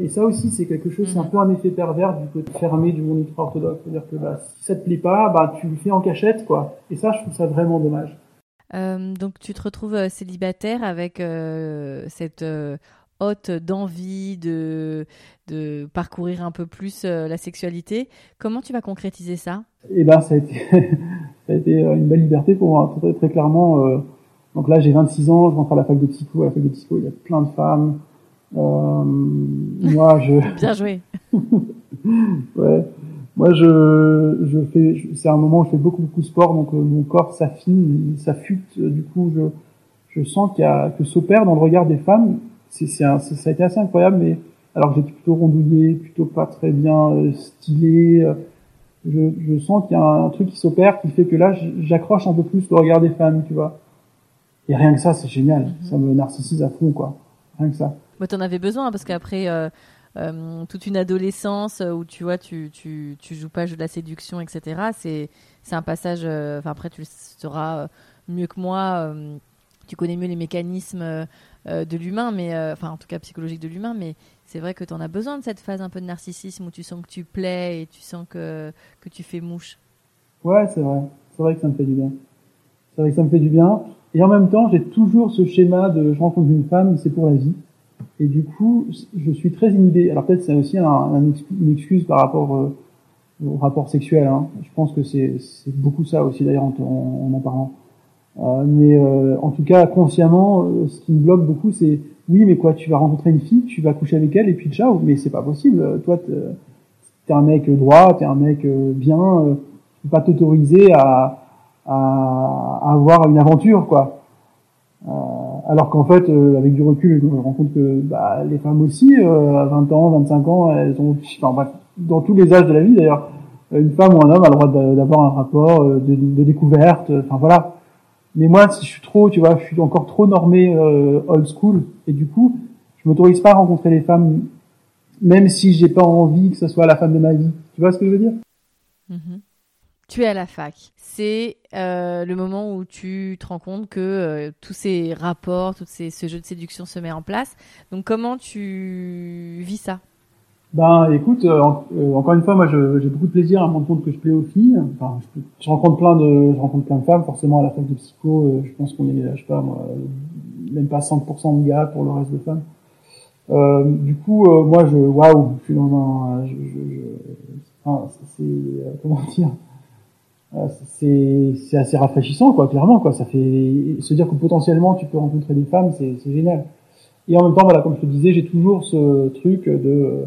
Et ça aussi c'est quelque chose c'est un mhm. peu un effet pervers du côté fermé du monde ultra orthodoxe c'est à dire que bah, si ça te plaît pas bah tu le fais en cachette quoi. Et ça je trouve ça vraiment dommage. Donc tu te retrouves célibataire avec cette haute d'envie de, de parcourir un peu plus euh, la sexualité. Comment tu vas concrétiser ça? Eh ben, ça a été, ça a été euh, une belle liberté pour moi, très, très clairement. Euh, donc là, j'ai 26 ans, je rentre à la fac de psycho. À la fac de psycho, il y a plein de femmes. Euh, moi, je. Bien joué. ouais. Moi, je, je fais, c'est un moment où je fais beaucoup, beaucoup de sport, donc mon corps s'affine, s'affûte. Du coup, je, je sens qu'il y a, que s'opère dans le regard des femmes c'est, ça a été assez incroyable, mais alors que j'étais plutôt rondouillé, plutôt pas très bien euh, stylé, euh, je, je, sens qu'il y a un, truc qui s'opère qui fait que là, j'accroche un peu plus le regard des femmes, tu vois. Et rien que ça, c'est génial. Mhm. Ça me narcissise à fond, quoi. Rien que ça. Mais t'en avais besoin parce qu'après euh, euh, toute une adolescence où tu vois, tu, tu, tu joues pas jeu de la séduction, etc. C'est, c'est un passage. Enfin après, tu le sauras mieux que moi. tu connais mieux les mécanismes euh, de l'humain, mais euh, enfin en tout cas psychologique de l'humain, mais c'est vrai que tu en as besoin de cette phase un peu de narcissisme où tu sens que tu plais et tu sens que, que tu fais mouche. Ouais, c'est vrai. C'est vrai que ça me fait du bien. C'est vrai que ça me fait du bien. Et en même temps, j'ai toujours ce schéma de je rencontre une femme, c'est pour la vie. Et du coup, je suis très inhibé. Alors peut-être c'est aussi un, une excuse par rapport euh, au rapport sexuel. Hein. Je pense que c'est beaucoup ça aussi d'ailleurs en, en, parlant. Euh, mais euh, en tout cas, consciemment, euh, ce qui me bloque beaucoup, c'est oui, mais quoi, tu vas rencontrer une fille, tu vas coucher avec elle et puis ciao. Mais c'est pas possible. Toi, t'es un mec droit, t'es un mec bien. tu peux pas t'autoriser à, à, avoir une aventure, quoi. Euh, alors qu'en fait, euh, avec du recul, je me rends compte que bah, les femmes aussi, euh, à 20 ans, 25 ans, elles ont, enfin bref, dans tous les âges de la vie d'ailleurs, une femme ou un homme a le droit d'avoir un rapport de, de, découverte, enfin voilà. Mais moi, je suis trop, tu vois, je suis encore trop normé old school, et du coup, je m'autorise pas à rencontrer les femmes, même si j'ai pas envie que ce soit la femme de ma vie. Tu vois ce que je veux dire? Mm-hmm. Tu es à la fac c'est euh, le moment où tu te rends compte que euh, tous ces rapports, tout ce jeu de séduction se met en place. Donc comment tu vis ça? Ben écoute, euh, encore une fois, moi j'ai beaucoup de plaisir à me rendre compte que je plais aux filles. Enfin, je, rencontre plein de, je rencontre plein de femmes. Forcément à la fac de psycho, je pense qu'on est, je sais pas moi, même pas 100% de gars pour le reste de femmes. du coup, moi je, waouh, je suis dans un, je, enfin, c'est comment dire euh, c'est assez rafraîchissant quoi clairement quoi ça fait se dire que potentiellement tu peux rencontrer des femmes c'est génial et en même temps voilà comme je te disais j'ai toujours ce truc de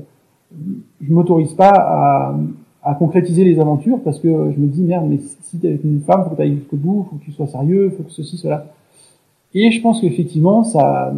je m'autorise pas à, à concrétiser les aventures parce que je me dis merde mais si t'es avec une femme faut que t'ailles jusqu'au bout faut que tu sois sérieux faut que ceci cela. Et je pense qu'effectivement ça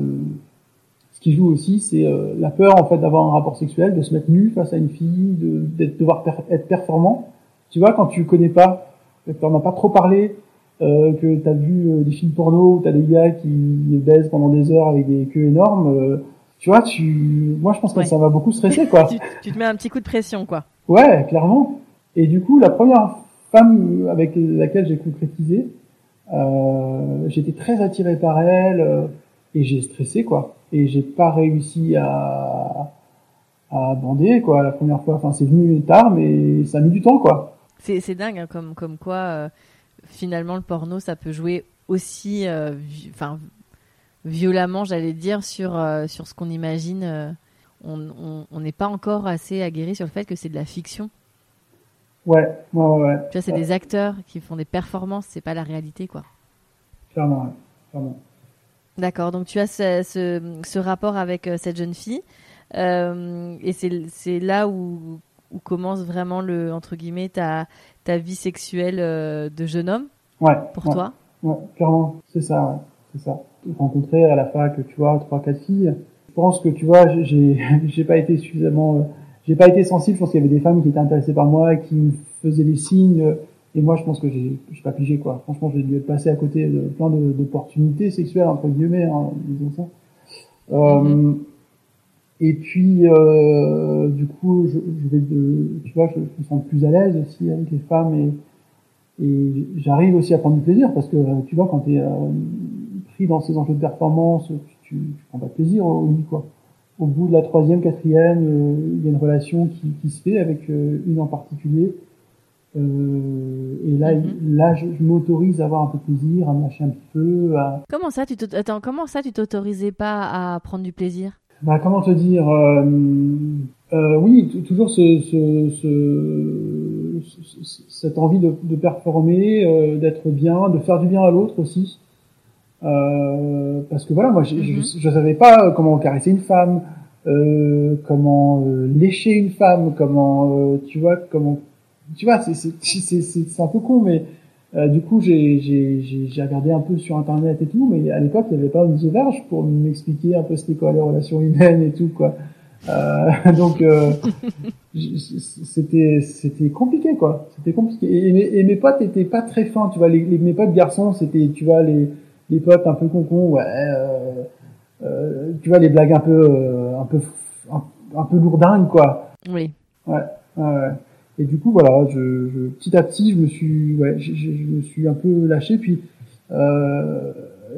ce qui joue aussi c'est euh, la peur en fait d'avoir un rapport sexuel de se mettre nu face à une fille de d'être devoir être performant. Tu vois quand tu connais pas tu n'en as pas trop parlé, euh, que tu as vu euh, des films porno où tu as des gars qui baisent pendant des heures avec des queues énormes, tu vois, tu, moi je pense que ça va beaucoup stresser quoi. tu, te mets un petit coup de pression quoi. Ouais, clairement. Et du coup, la première femme avec laquelle j'ai concrétisé, euh, j'étais très attiré par elle euh, et j'ai stressé quoi. Et j'ai pas réussi à à bander quoi la première fois. Enfin, c'est venu tard, mais ça a mis du temps quoi. C'est dingue, hein, comme, comme quoi, euh, finalement, le porno, ça peut jouer aussi, euh, enfin, violemment, j'allais dire, sur, euh, sur ce qu'on imagine. on n'est pas encore assez aguerri sur le fait que c'est de la fiction. Ouais, ouais, ouais. Tu vois, c'est des acteurs qui font des performances, c'est pas la réalité, quoi. Clairement, clairement. D'accord, donc tu as ce, ce, ce rapport avec cette jeune fille. et c'est là où où commence vraiment le entre guillemets ta ta vie sexuelle euh, de jeune homme ouais, pour toi ouais, clairement c'est ça ouais, c'est ça. Rencontrer à la fac tu vois trois quatre filles. Je pense que tu vois j'ai j'ai pas été suffisamment euh, j'ai pas été sensible. Je pense qu'il y avait des femmes qui étaient intéressées par moi qui me faisaient des signes. Et moi je pense que j'ai j'ai pas pigé quoi. Franchement j'ai dû passé à côté de plein d'opportunités sexuelles entre guillemets hein, disons ça. Euh. Et puis, euh, du coup, je, vais de, tu vois, je, me sens plus à l'aise aussi avec les femmes et, j'arrive aussi à prendre du plaisir parce que, tu vois, quand tu es euh, pris dans ces enjeux de performance, tu, tu prends pas de plaisir au lit, quoi. Au bout de la troisième, quatrième, euh, il y a une relation qui, qui se fait avec euh, une en particulier. et là, mm-hmm. là, je, je m'autorise à avoir un peu de plaisir, à me lâcher un petit peu. À... Comment ça, tu attends, comment ça, tu t'autorisais pas à prendre du plaisir? Bah, comment te dire euh, euh, Oui, toujours ce, ce, ce, cette envie de, de performer, euh, d'être bien, de faire du bien à l'autre aussi. Euh, parce que voilà, moi, je, je, mhm. savais pas comment caresser une femme, euh, comment euh, lécher une femme, comment, tu vois, comment, tu vois, c'est un peu con, mais euh, du coup, j'ai regardé un peu sur internet et tout, mais à l'époque, il n'y avait pas une verge pour m'expliquer un peu c'était quoi les relations humaines et tout quoi. Euh, donc euh, c'était c'était compliqué quoi. C'était compliqué. Et, et, mes potes étaient pas très fins, tu vois. Les, mes potes garçons, c'était tu vois les les potes un peu concon, ouais. Euh, euh, tu vois les blagues un peu un peu un, un peu lourdingues quoi. Oui. Ouais. ouais. Et du coup, voilà, je, je, petit à petit, je me suis, ouais, je, je me suis un peu lâché. Puis euh,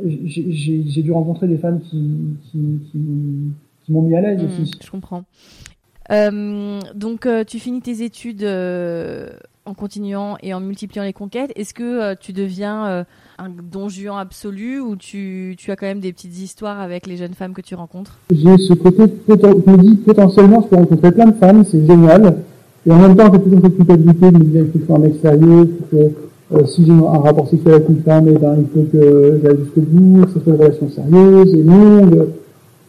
j'ai dû rencontrer des femmes qui, qui, qui, qui m'ont mis à l'aise mmh, aussi. Je comprends. Euh, donc, euh, tu finis tes études euh, en continuant et en multipliant les conquêtes, est-ce que tu deviens un don juan absolu ou tu, tu as quand même des petites histoires avec les jeunes femmes que tu rencontres? J'ai ce côté, je me dis potentiellement je peux rencontrer plein de femmes, c'est génial. Et en même temps, j'ai toujours cette culpabilité de me dire qu'il faut un mec sérieux, que euh, si j'ai un rapport sexuel avec une femme, eh ben, il faut que j'aille jusqu'au bout, que ce soit une relation sérieuse et longue.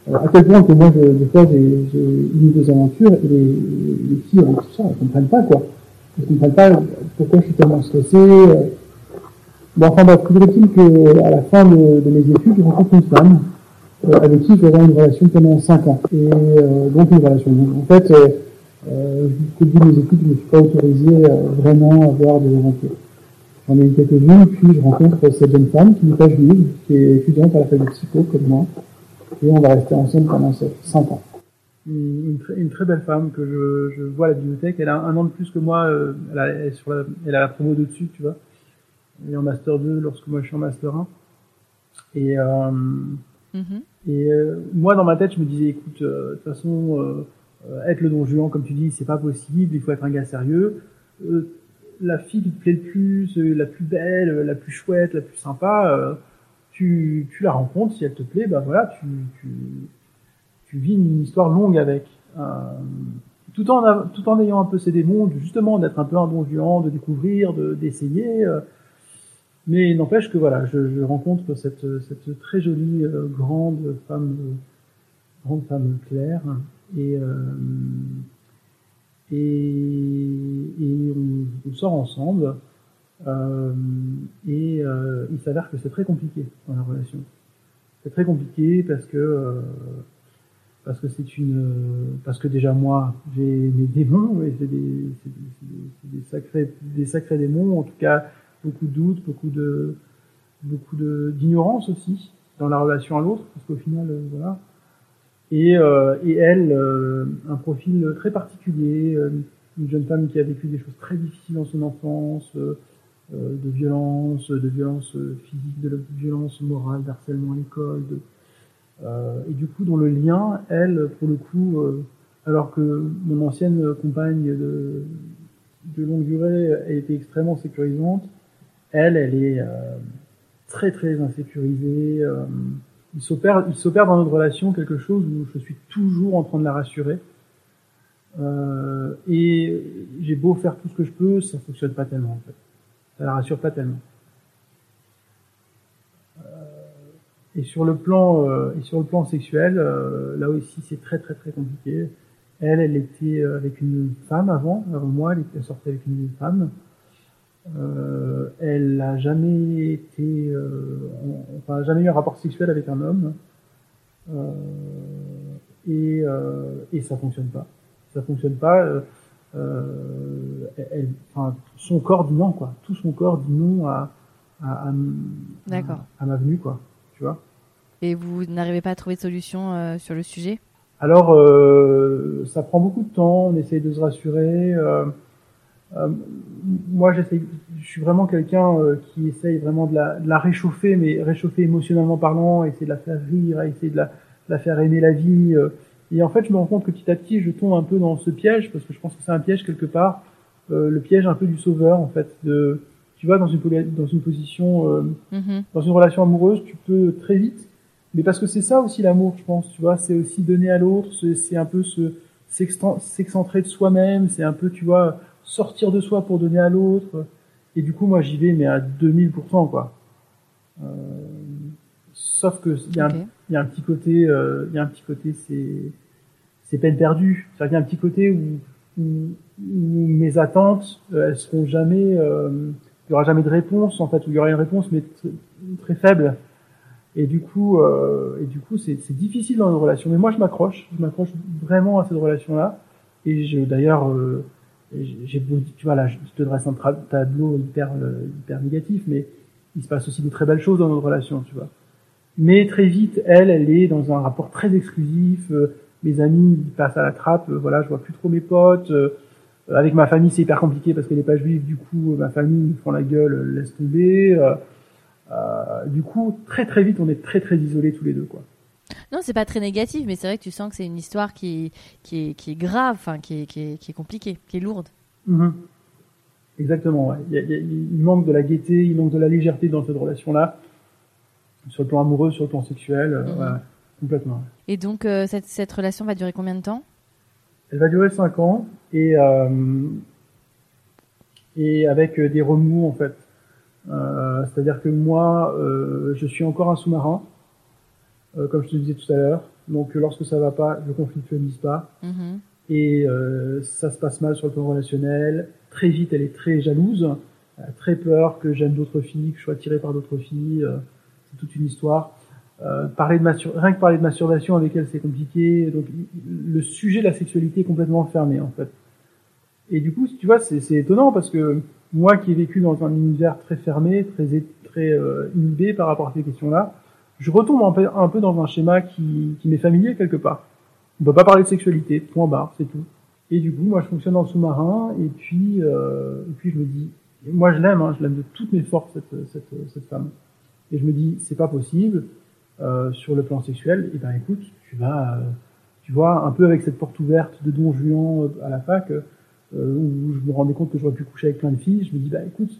Euh, à quel point que moi, je, des fois, j'ai une ou deux aventures et les, les filles avec tout ça, comprennent pas, quoi. Elles comprennent pas pourquoi je suis tellement stressé. Euh. Bon, enfin, bref, toujours est-il qu'à la fin de, mes études, je rencontre une femme euh, avec qui j'aurai une relation pendant 5 ans. Et euh, donc une relation. En fait, euh, jusqu'au bout de mes études, je ne me suis pas autorisé vraiment à avoir des aventures. J'en ai eu quelques-unes, puis je rencontre cette jeune femme qui n'est pas juive, qui est étudiante à la fac de psycho comme moi, et on va rester ensemble pendant 5 ans. Une, une, très belle femme que je, je, vois à la bibliothèque. Elle a un an de plus que moi. Euh, elle, a, elle, sur la, elle a la promo de dessus, tu vois. Elle est en master 2 lorsque moi je suis en master 1. Et, euh, mm-hmm. et euh, moi dans ma tête je me disais écoute euh, de toute façon être le don Juan comme tu dis c'est pas possible. Il faut être un gars sérieux la fille qui te plaît le plus, euh, la plus belle, la plus chouette, la plus sympa, euh, tu, tu la rencontres, si elle te plaît, bah voilà, tu, tu, tu vis une histoire longue avec. Euh, tout en tout en ayant un peu ces démons, justement d'être un peu un bon juan, de découvrir, de d'essayer. mais n'empêche que voilà, je, je, rencontre cette cette très jolie grande femme grande femme claire et et, et on, on, sort ensemble. Euh, et euh, il s'avère que c'est très compliqué dans la relation. C'est très compliqué parce que euh, parce que c'est une parce que déjà moi j'ai mes démons et c'est des, sacrés des sacrés démons en tout cas beaucoup de doutes beaucoup de beaucoup de d'ignorance aussi dans la relation à l'autre parce qu'au final euh, voilà. Et, euh, elle, euh, un profil très particulier, une jeune femme qui a vécu des choses très difficiles dans son enfance, de violence, de violence physique, de violence morale, d'harcèlement à l'école, de, et du coup, dans le lien, elle, pour le coup, alors que mon ancienne compagne de, de longue durée a été extrêmement sécurisante, elle, elle est très très insécurisée il s'opère, il s'opère dans notre relation quelque chose où je suis toujours en train de la rassurer. Euh, et j'ai beau faire tout ce que je peux, ça fonctionne pas tellement en fait. Ça la rassure pas tellement. Et sur le plan euh, et sur le plan sexuel, euh, là aussi c'est très très très compliqué. Elle, elle était avec une femme avant, avant moi, elle était sortie avec une femme. Euh, elle n'a jamais été, euh, enfin, jamais eu un rapport sexuel avec un homme. Euh, et, et ça fonctionne pas. Ça fonctionne pas. elle, enfin, son corps dit non, quoi. Tout son corps dit non à, à, à, à ma venue, quoi. Tu vois. Et vous n'arrivez pas à trouver de solution sur le sujet? Alors, ça prend beaucoup de temps. On essaye de se rassurer. Euh, moi, j'essaie, je suis vraiment quelqu'un euh, qui essaye vraiment de la, de la, réchauffer, mais réchauffer émotionnellement parlant, essayer de la faire rire, essayer de la, de la faire aimer la vie. Euh. et en fait, je me rends compte que petit à petit, je tombe un peu dans ce piège, parce que je pense que c'est un piège quelque part, le piège un peu du sauveur, en fait. De, tu vois, dans une, dans une position, mm-hmm. dans une relation amoureuse, tu peux très vite, mais parce que c'est ça aussi l'amour, je pense, tu vois, c'est aussi donner à l'autre, c'est un peu se s'excentrer de soi-même, c'est un peu, tu vois, sortir de soi pour donner à l'autre. Et du coup, moi, j'y vais, mais à 2000%, quoi. Euh, sauf que il y, a un, y a un petit côté, euh, il y a un petit côté, c'est, c'est peine perdue. C'est-à-dire qu'il y a un petit côté où, où, mes attentes, euh, elles seront jamais, euh, il y aura jamais de réponse, en fait, où il y aura une réponse, mais très faible. Et du coup, euh, et du coup, c'est, difficile dans une relation. Mais moi, je m'accroche, je m'accroche vraiment à cette relation-là. Et je, d'ailleurs, euh, j'ai tu vois là, je te dresse un tableau hyper euh, hyper négatif, mais il se passe aussi de très belles choses dans notre relation, tu vois. Mais très vite, elle, elle est dans un rapport très exclusif. Euh, mes amis passent à la trappe. Euh, voilà, je vois plus trop mes potes. Avec ma famille, c'est hyper compliqué parce qu'elle n'est pas juive. Du coup, ma famille ils font la gueule, laisse tomber. du coup, très très vite, on est très très isolés tous les deux, quoi. Non, c'est pas très négatif, mais c'est vrai que tu sens que c'est une histoire qui, qui, est, qui est grave, enfin, qui est, qui, est, qui est compliquée, qui est lourde. Mhm. Exactement. Ouais. Il, manque de la gaieté, il manque de la légèreté dans cette relation-là, sur le plan amoureux, sur le plan sexuel, mhm. complètement. Et donc cette, cette relation va durer combien de temps? Elle va durer cinq ans et et avec des remous en fait. Euh, c'est-à-dire que moi, euh, je suis encore un sous-marin, euh, comme je te disais tout à l'heure. Donc lorsque ça va pas, je conflictualise pas. Mm-hmm. Et ça se passe mal sur le plan relationnel. Très vite, elle est très jalouse, elle a très peur que j'aime d'autres filles, que je sois attiré par d'autres filles. c'est toute une histoire. Parler de rien que parler de masturbation avec elle, c'est compliqué. Donc le sujet de la sexualité est complètement fermé en fait. Et du coup, tu vois, c'est étonnant parce que moi qui ai vécu dans un univers très fermé, très très euh, inhibé par rapport à ces questions-là, je retombe un peu, un peu dans un schéma qui, qui m'est familier quelque part. On peut pas parler de sexualité, point barre, c'est tout. Et du coup, moi, je fonctionne le sous-marin, et puis, euh, et puis je me dis, moi, je l'aime, hein, je l'aime de toutes mes forces cette, cette, cette femme. Et je me dis, c'est pas possible euh, sur le plan sexuel. Et ben, écoute, tu vas, euh, tu vois, un peu avec cette porte ouverte de Don Juan euh, à la fac où je me rendais compte que j'aurais pu coucher avec plein de filles, je me dis bah écoute,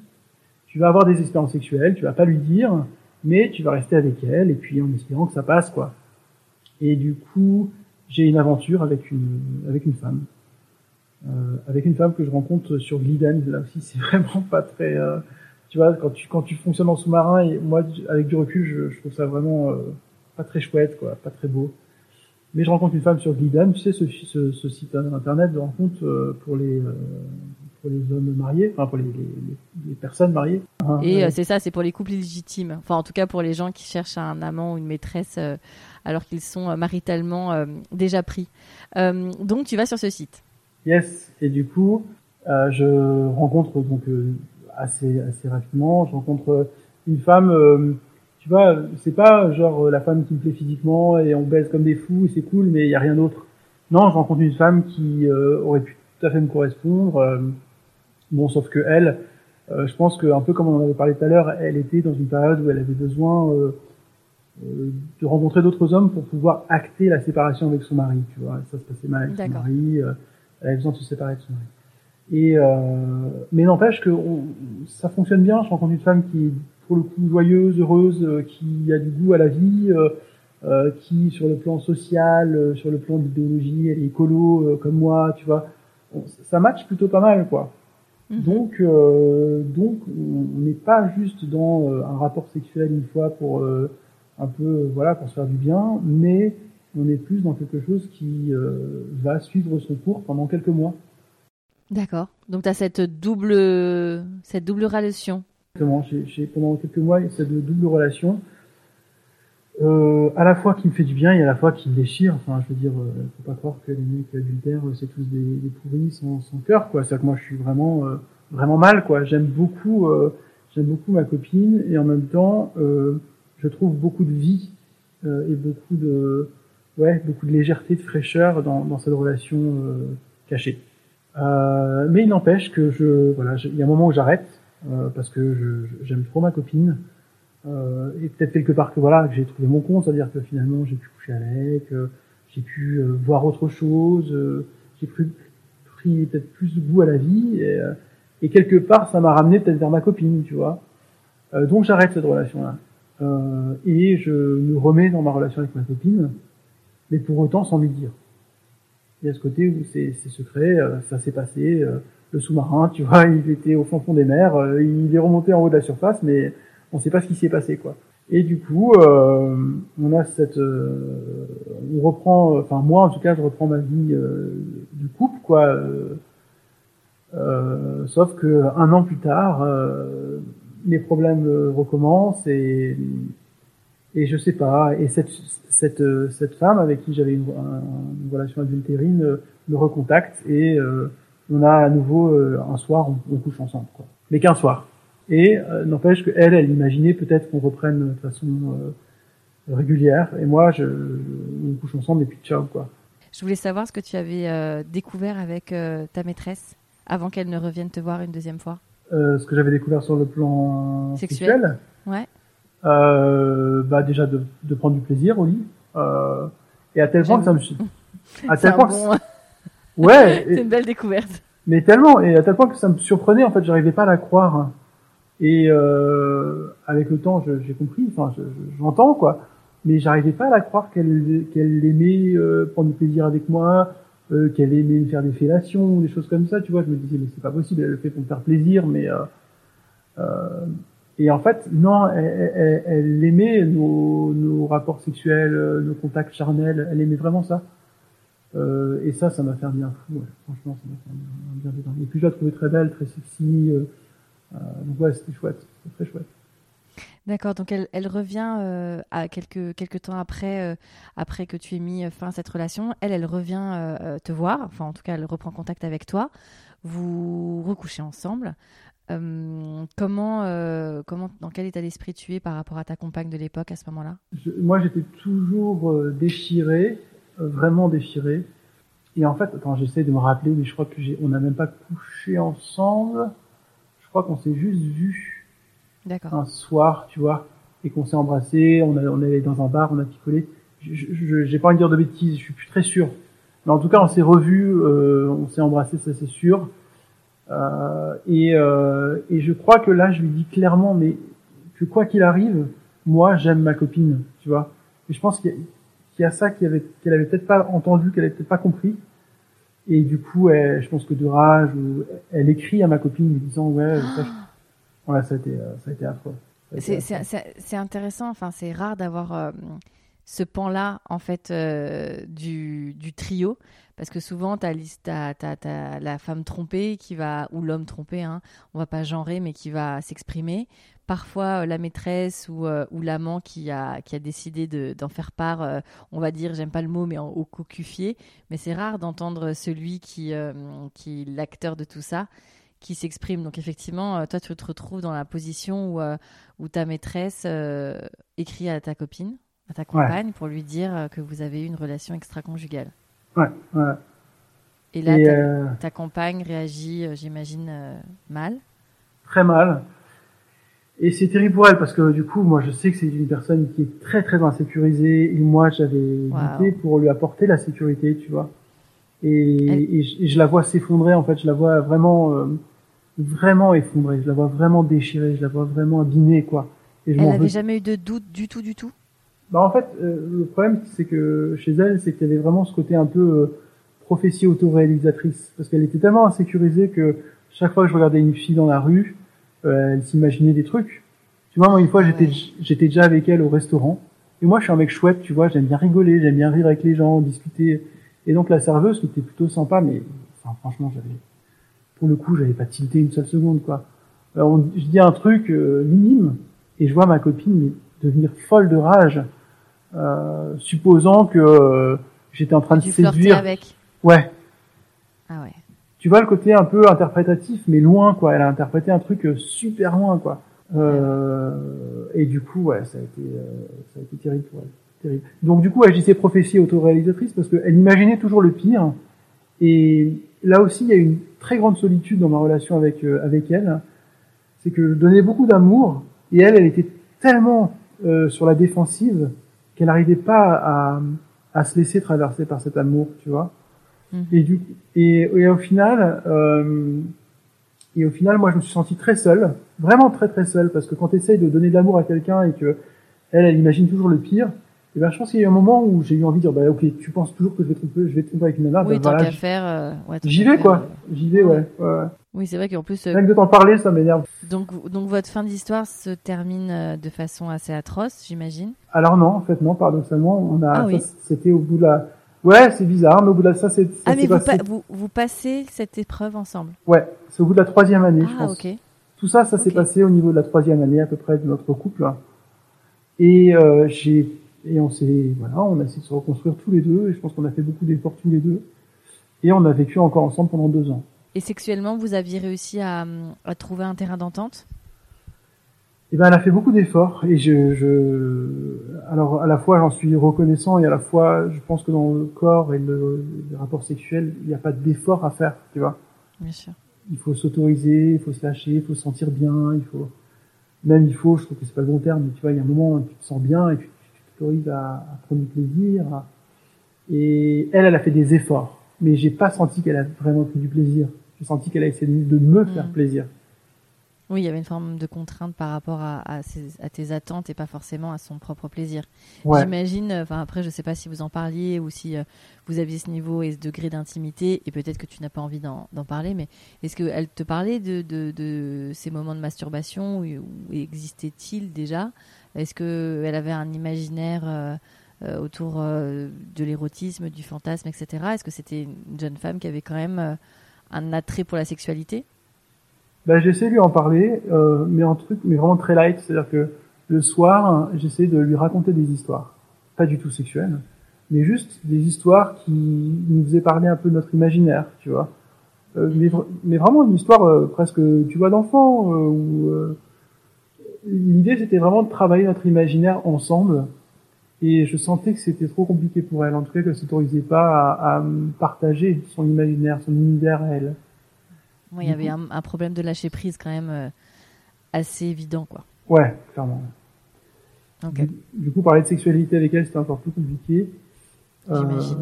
tu vas avoir des expériences sexuelles, tu vas pas lui dire, mais tu vas rester avec elle et puis en espérant que ça passe quoi. Et du coup, j'ai une aventure avec une avec une femme, euh, avec une femme que je rencontre sur Gliden. Là aussi, c'est vraiment pas très, euh, tu vois, quand tu quand tu fonctionnes en sous-marin et moi avec du recul, je, je trouve ça vraiment euh, pas très chouette quoi, pas très beau. Mais je rencontre une femme sur Glidan, tu sais, ce, ce, ce site internet de rencontre euh, pour les, euh, pour les hommes mariés, enfin pour les, les, les personnes mariées. Hein, et euh, c'est ça, c'est pour les couples légitimes. Enfin, en tout cas pour les gens qui cherchent un amant ou une maîtresse alors qu'ils sont maritalement déjà pris. donc tu vas sur ce site. Yes, et du coup, je rencontre donc assez assez rapidement, je rencontre une femme tu vois, c'est pas genre euh, la femme qui me plaît physiquement et on baise comme des fous et c'est cool, mais il y a rien d'autre. Non, je rencontre une femme qui euh, aurait pu tout à fait me correspondre. Euh, bon, sauf que elle, je pense que un peu comme on en avait parlé tout à l'heure, elle était dans une période où elle avait besoin de rencontrer d'autres hommes pour pouvoir acter la séparation avec son mari. Tu vois, ça se passait mal avec son mari. elle avait besoin de se séparer de son mari. Et mais n'empêche que ça fonctionne bien. Je rencontre une femme qui pour le coup joyeuse, heureuse, euh, qui a du goût à la vie, euh, euh, qui sur le plan social, sur le plan d'idéologie, elle est écolo comme moi, tu vois. ça match plutôt pas mal, quoi. Mhm. Donc, donc, on n'est pas juste dans un rapport sexuel une fois pour un peu, voilà, pour se faire du bien, mais on est plus dans quelque chose qui va suivre son cours pendant quelques mois. D'accord. Donc tu as cette double cette double relation Exactement. J'ai pendant quelques mois cette double relation, euh, à la fois qui me fait du bien et à la fois qui me déchire. Enfin, je veux dire, euh, faut pas croire que les mecs adultères c'est tous des, des, pourris sans, sans cœur, quoi. C'est que moi, je suis vraiment euh, vraiment mal, quoi. J'aime beaucoup euh, j'aime beaucoup ma copine et en même temps, euh, je trouve beaucoup de vie et beaucoup de ouais beaucoup de légèreté, de fraîcheur dans, dans cette relation cachée. Mais il n'empêche que je voilà, il y a un moment où j'arrête euh, parce que j'aime trop ma copine. Euh, et peut-être quelque part que voilà, que j'ai trouvé mon compte, c'est-à-dire que finalement j'ai pu coucher avec, euh, j'ai pu voir autre chose, j'ai pris, pris peut-être plus de goût à la vie, et, et quelque part ça m'a ramené peut-être vers ma copine, tu vois. donc j'arrête cette relation-là. et je me remets dans ma relation avec ma copine, mais pour autant sans lui dire. Il y a ce côté où c'est secret, ça s'est passé, le sous-marin, tu vois, il était au fond fond des mers, euh, il est remonté en haut de la surface, mais on sait pas ce qui s'est passé, quoi. Et du coup, euh, on a cette, euh, on reprend, enfin moi en tout cas, je reprends ma vie du couple, quoi. sauf que un an plus tard, les problèmes recommencent et et je sais pas. Et cette cette cette femme avec qui j'avais une, une, relation adultérine me recontacte et on a à nouveau euh, un soir, on, couche ensemble, quoi. Mais qu'un soir. Et euh, n'empêche que elle, elle imaginait peut-être qu'on reprenne de façon euh, régulière. Et moi, je, on couche ensemble et puis ciao, quoi. Je voulais savoir ce que tu avais découvert avec ta maîtresse avant qu'elle ne revienne te voir une deuxième fois. ce que j'avais découvert sur le plan sexuel? ouais. Bah déjà de, de, prendre du plaisir au lit. et à tel point que ça me À tel point. Ouais. c'est une belle découverte. Mais tellement, et à tel point que ça me surprenait, en fait, j'arrivais pas à la croire. Et euh, avec le temps, j'ai compris, enfin, j'entends quoi, mais j'arrivais pas à la croire qu'elle qu'elle aimait euh, prendre du plaisir avec moi, euh, qu'elle aimait me faire des fellations, des choses comme ça, tu vois. Je me disais, mais c'est pas possible, elle le fait pour me faire plaisir, mais euh, euh et en fait, non, elle, aimait nos, rapports sexuels, euh, nos contacts charnels, elle aimait vraiment ça. Euh, et ça, ça m'a fait un bien fou, ouais. franchement, ça m'a fait un bien, bien Et puis je la trouvais très belle, très sexy. Euh, donc ouais, c'était chouette, c'était très chouette. D'accord, donc elle, elle revient à quelques, quelques temps après, après que tu aies mis fin à cette relation. Elle, elle revient te voir, enfin en tout cas, elle reprend contact avec toi. Vous recouchez ensemble. Euh, comment, euh, comment, dans quel état d'esprit tu es par rapport à ta compagne de l'époque à ce moment-là? Moi, j'étais toujours euh, déchiré, vraiment déchiré. Et en fait, quand j'essaie de me rappeler, mais je crois que j'ai, on n'a même pas couché ensemble. Je crois qu'on s'est juste vu un soir, tu vois, et qu'on s'est embrassé. On, on allait dans un bar, on a picolé. J'ai pas envie de dire de bêtises, je suis plus très sûr. Mais en tout cas, on s'est revus, on s'est embrassé, ça c'est sûr. Euh, et, euh, et je crois que là, je lui dis clairement, mais que quoi qu'il arrive, moi, j'aime ma copine, tu vois. Et je pense qu'il y, a ça qu'elle avait, qu'elle avait peut-être pas entendu, qu'elle avait peut-être pas compris. Et du coup, elle, je pense que de rage, elle écrit à ma copine lui disant ouais, ça, voilà, ça a été, ça a été affreux. C'est intéressant. Enfin, c'est rare d'avoir euh, ce pan-là en fait euh, du, du, trio parce que souvent tu as, as, la femme trompée qui va ou l'homme trompé hein, on va pas genrer mais qui va s'exprimer. Parfois euh, la maîtresse ou, euh, ou l'amant qui a, qui a décidé d'en faire part on va dire j'aime pas le mot mais en, au cocufié mais c'est rare d'entendre celui qui, qui est l'acteur de tout ça qui s'exprime. Donc effectivement toi tu te retrouves dans la position où, où ta maîtresse écrit à ta copine à ta compagne pour lui dire euh, que vous avez eu une relation extra-conjugale. Ouais, ouais. Et là, ta, euh, ta, compagne réagit, euh, j'imagine, mal. Très mal. Et c'est terrible pour elle parce que du coup, moi, je sais que c'est une personne qui est très très insécurisée et moi, j'avais wow. pour lui apporter la sécurité, tu vois. Et, et, je, la vois s'effondrer. En fait, je la vois vraiment, vraiment effondrée. Je la vois vraiment déchirée. Je la vois vraiment abîmée, quoi. Et je elle n'avait jamais eu de doute du tout, du tout? Bah en fait, euh, le problème c'est que chez elle, c'est qu'il y avait vraiment ce côté un peu euh, prophétie autoréalisatrice, parce qu'elle était tellement insécurisée que chaque fois que je regardais une fille dans la rue, euh, elle s'imaginait des trucs. Tu vois, moi une fois j'étais j'étais déjà avec elle au restaurant, et moi je suis un mec chouette, tu vois, j'aime bien rigoler, j'aime bien rire avec les gens, discuter. Et donc la serveuse qui était plutôt sympa, mais enfin, franchement j'avais, pour le coup j'avais pas tilté une seule seconde quoi. Alors, je dis un truc minime, et je vois ma copine devenir folle de rage euh, supposant que euh, j'étais en train de séduire. avec. Ouais. Ah ouais. Tu vois le côté un peu interprétatif, mais loin quoi. Elle a interprété un truc euh, super loin quoi. Euh, et du coup, ouais, ça a été, ça a été terrible. Terrible. Donc du coup, elle disait prophétie autoréalisatrice parce qu'elle imaginait toujours le pire. Et là aussi, il y a une très grande solitude dans ma relation avec avec elle. C'est que je donnais beaucoup d'amour et elle, elle était tellement sur la défensive qu'elle n'arrivait pas à, à, se laisser traverser par cet amour, tu vois. Mhm. Et, du, et, et, au final, euh, et au final, moi, je me suis senti très seul, vraiment très très seul, parce que quand tu essayes de donner de l'amour à quelqu'un et que elle, elle imagine toujours le pire, et ben, je pense qu'il y a eu un moment où j'ai eu envie de dire, bah, ok, tu penses toujours que je vais tromper, je vais te tromper avec une nana, oui, bah, voilà, faire, euh, ouais, j'y vais, quoi. Euh, j'y vais, ouais. ouais. Oui, c'est vrai qu'en plus. Rien que de t'en parler, ça m'énerve. Donc, donc votre fin d'histoire se termine euh, de façon assez atroce, j'imagine. Alors non, en fait non, paradoxalement, on a. Ah, oui. C'était au bout de la. Ouais, c'est bizarre, mais au bout de ça, c'est. Ah mais vous, passé... pa vous, vous passez cette épreuve ensemble? Ouais, c'est au bout de la troisième année, ah, je pense. ok. Tout ça, ça s'est passé au niveau de la troisième année à peu près de notre couple. Et euh, j'ai et on s'est voilà, on a essayé de se reconstruire tous les deux. Et je pense qu'on a fait beaucoup d'efforts tous les deux. Et on a vécu encore ensemble pendant deux ans. Et sexuellement, vous aviez réussi à, à trouver un terrain d'entente? Eh ben, elle a fait beaucoup d'efforts et je, je, alors à la fois j'en suis reconnaissant et à la fois je pense que dans le corps et le, les rapports sexuels, il n'y a pas d'effort à faire, tu vois. Bien sûr. Il faut s'autoriser, il faut se lâcher, il faut se sentir bien, il faut même il faut, je trouve que c'est pas le bon terme, mais tu vois, il y a un moment où tu te sens bien et tu à, à prendre du plaisir. Et elle, elle a fait des efforts mais j'ai pas senti qu'elle a vraiment pris du plaisir. J'ai senti qu'elle a essayé de me faire Mm. plaisir. Oui, il y avait une forme de contrainte par rapport à, à, ses- à tes attentes et pas forcément à son propre plaisir. Ouais. J'imagine, euh, enfin après, je sais pas si vous en parliez ou si euh, vous aviez ce niveau et ce degré d'intimité, et peut-être que tu n'as pas envie d'en d'en parler, mais est-ce qu'elle te parlait de, de, de ces moments de masturbation où, où existait-il déjà Est-ce qu'elle avait un imaginaire euh, euh, autour euh, de l'érotisme, du fantasme, etc. Est-ce que c'était une jeune femme qui avait quand même un attrait pour la sexualité? Bah, j'ai essayé de lui en parler, mais en truc, mais vraiment très light. C'est-à-dire que le soir, j'essayais de lui raconter des histoires, pas du tout sexuelles, mais juste des histoires qui nous faisaient parler un peu de notre imaginaire, tu vois. Mais, vr- mais vraiment une histoire presque, tu vois, d'enfant. Euh, l'idée c'était vraiment de travailler notre imaginaire ensemble. Et je sentais que c'était trop compliqué pour elle, en tout cas qu'elle s'autorisait pas à, partager son imaginaire, son univers à elle. Oui, il y avait un, un problème de lâcher prise quand même euh, assez évident, quoi. Ouais, clairement. Ok. Du, du coup, parler de sexualité avec elle, c'était encore plus compliqué. J'imagine.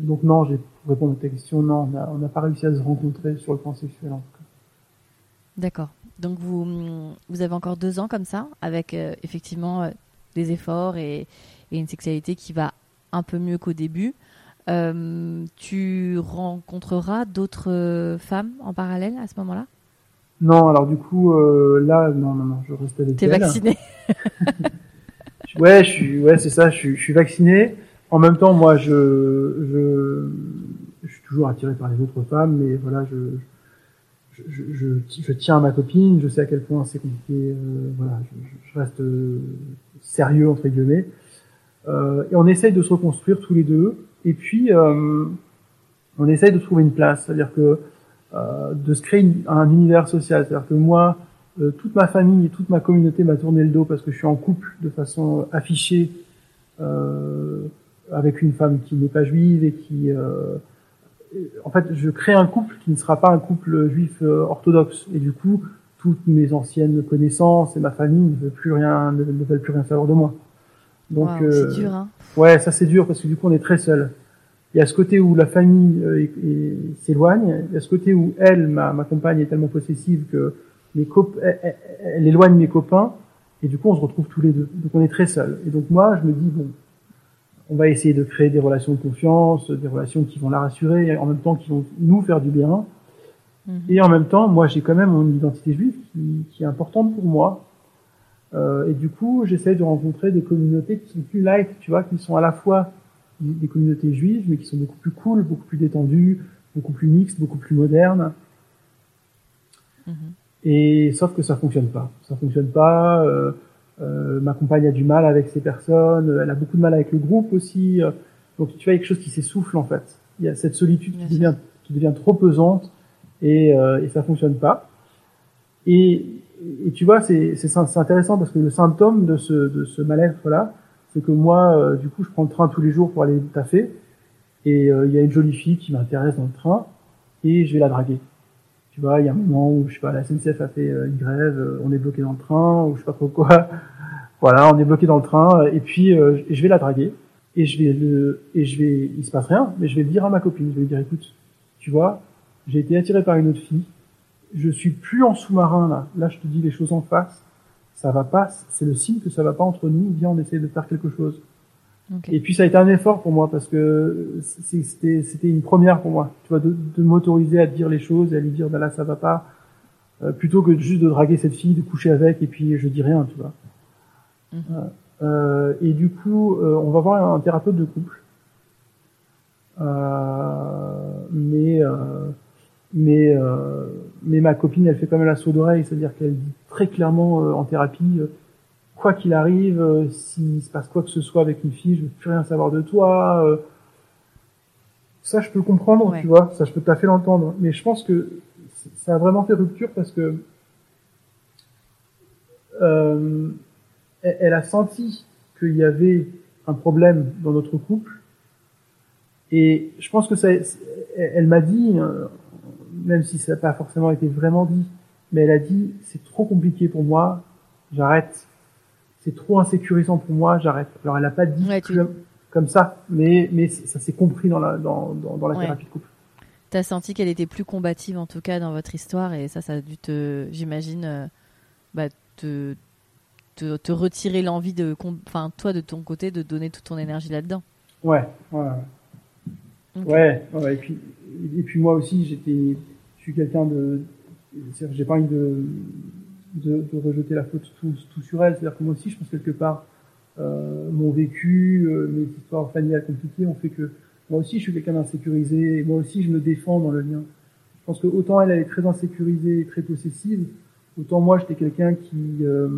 donc non, j'ai pour répondre à ta question, non, on n'a pas réussi à se rencontrer sur le plan sexuel en tout cas. D'accord. Donc vous, vous avez encore deux ans comme ça, avec euh, effectivement euh, des efforts et, et une sexualité qui va un peu mieux qu'au début. Euh, tu rencontreras d'autres femmes en parallèle à ce moment-là? Non, alors du coup, là, non, non, non, je reste avec T'es vacciné Ouais, je suis, ouais, c'est ça, je suis, je suis vacciné. En même temps, moi, je, je, je suis toujours attiré par les autres femmes, mais voilà, je, je, je, je, je tiens à ma copine, je sais à quel point c'est compliqué, euh, voilà, je, je reste euh, sérieux entre guillemets. Euh, et on essaye de se reconstruire tous les deux, et puis euh, on essaye de trouver une place, c'est-à-dire que euh, de se créer un univers social, c'est-à-dire que moi, toute ma famille et toute ma communauté m'a tourné le dos parce que je suis en couple de façon affichée avec une femme qui n'est pas juive et qui, en fait, je crée un couple qui ne sera pas un couple juif euh, orthodoxe et du coup, toutes mes anciennes connaissances et ma famille ne veulent plus rien, ne, veulent plus rien savoir de moi. Donc, Waouh, euh, C'est dur, hein Ouais, ça c'est dur parce que du coup on est très seul. Il y a ce côté où la famille euh, s'éloigne, il y a ce côté où elle, ma, ma compagne, est tellement possessive que mes cop elle, elle- elle éloigne mes copains et du coup on se retrouve tous les deux. Donc on est très seul. Et donc moi je me dis bon, on va essayer de créer des relations de confiance, des relations qui vont la rassurer, en même temps qui vont nous faire du bien. Mhm. Et en même temps, moi, j'ai quand même mon identité juive qui, qui est importante pour moi. Euh, et du coup, j'essaie de rencontrer des communautés qui sont plus light, tu vois, qui sont à la fois des des communautés juives, mais qui sont beaucoup plus cool, beaucoup plus détendues, beaucoup plus mixtes, beaucoup plus modernes. Mhm. Et sauf que ça fonctionne pas. Ça fonctionne pas. euh, euh, ma compagne a du mal avec ces personnes. Elle a beaucoup de mal avec le groupe aussi. euh, donc tu vois, il y a quelque chose qui s'essouffle en fait. Il y a cette solitude qui devient, qui devient trop pesante et, euh, et ça fonctionne pas. Et, et tu vois, c'est c'est c'est intéressant parce que le symptôme de ce, de ce mal-être là, c'est que moi, euh, du coup, je prends le train tous les jours pour aller taffer. Et euh, il y a une jolie fille qui m'intéresse dans le train et je vais la draguer. Tu vois, il y a un moment où, je sais pas, la SNCF a fait euh, une grève, euh, on est bloqué dans le train, ou je sais pas trop quoi. Voilà, on est bloqué dans le train, et puis euh, je vais la draguer, et je vais le, et je vais, il se passe rien, mais je vais le dire à ma copine, je vais lui dire, écoute, tu vois, j'ai été attiré par une autre fille, je suis plus en sous-marin là, là je te dis les choses en face, ça va pas, c'est le signe que ça va pas entre nous, viens on essaie de faire quelque chose. Et puis ça a été un effort pour moi parce que c'était c'était une première pour moi, tu vois, de, de m'autoriser à dire les choses et à lui dire bah là ça va pas, euh, plutôt que juste de draguer cette fille, de coucher avec et puis je dis rien, tu vois. Mhm. Euh, et du coup, euh, on va voir un thérapeute de couple, Euh, mais euh, mais euh, mais ma copine, elle fait quand même la sourde oreille, c'est-à-dire qu'elle dit très clairement euh, en thérapie. Quoi qu'il arrive, euh, s'il se passe quoi que ce soit avec une fille, je veux plus rien savoir de toi. euh. ça, je peux le comprendre, Ouais. tu vois, ça, je peux tout à fait l'entendre. Mais je pense que ça a vraiment fait rupture parce que euh, elle, elle a senti qu'il y avait un problème dans notre couple. Et je pense que ça, elle, elle m'a dit, euh, même si ça n'a pas forcément été vraiment dit, mais elle a dit, c'est trop compliqué pour moi, j'arrête c'est trop insécurisant pour moi, j'arrête. Alors elle a pas dit Ouais, tu- comme, comme ça, mais mais ça s'est compris dans la dans dans, dans la Ouais. thérapie de couple. T'as senti qu'elle était plus combative en tout cas dans votre histoire et ça, ça a dû te, j'imagine, euh, bah, te, te, te retirer l'envie de, enfin toi de ton côté, de donner toute ton énergie là-dedans. Ouais, ouais, ouais. Ok. Ouais, ouais, et puis, et puis moi aussi, j'étais, je suis quelqu'un de, j'ai pas envie de, de, de rejeter la faute tout, tout sur elle. C'est-à-dire que moi aussi, je pense quelque part, euh, mon vécu, euh, mes histoires familiales compliquées ont fait que moi aussi, je suis quelqu'un d'insécurisé, et moi aussi, je me défends dans le lien. Je pense que autant elle, elle est très insécurisée très possessive, autant moi, j'étais quelqu'un qui, euh,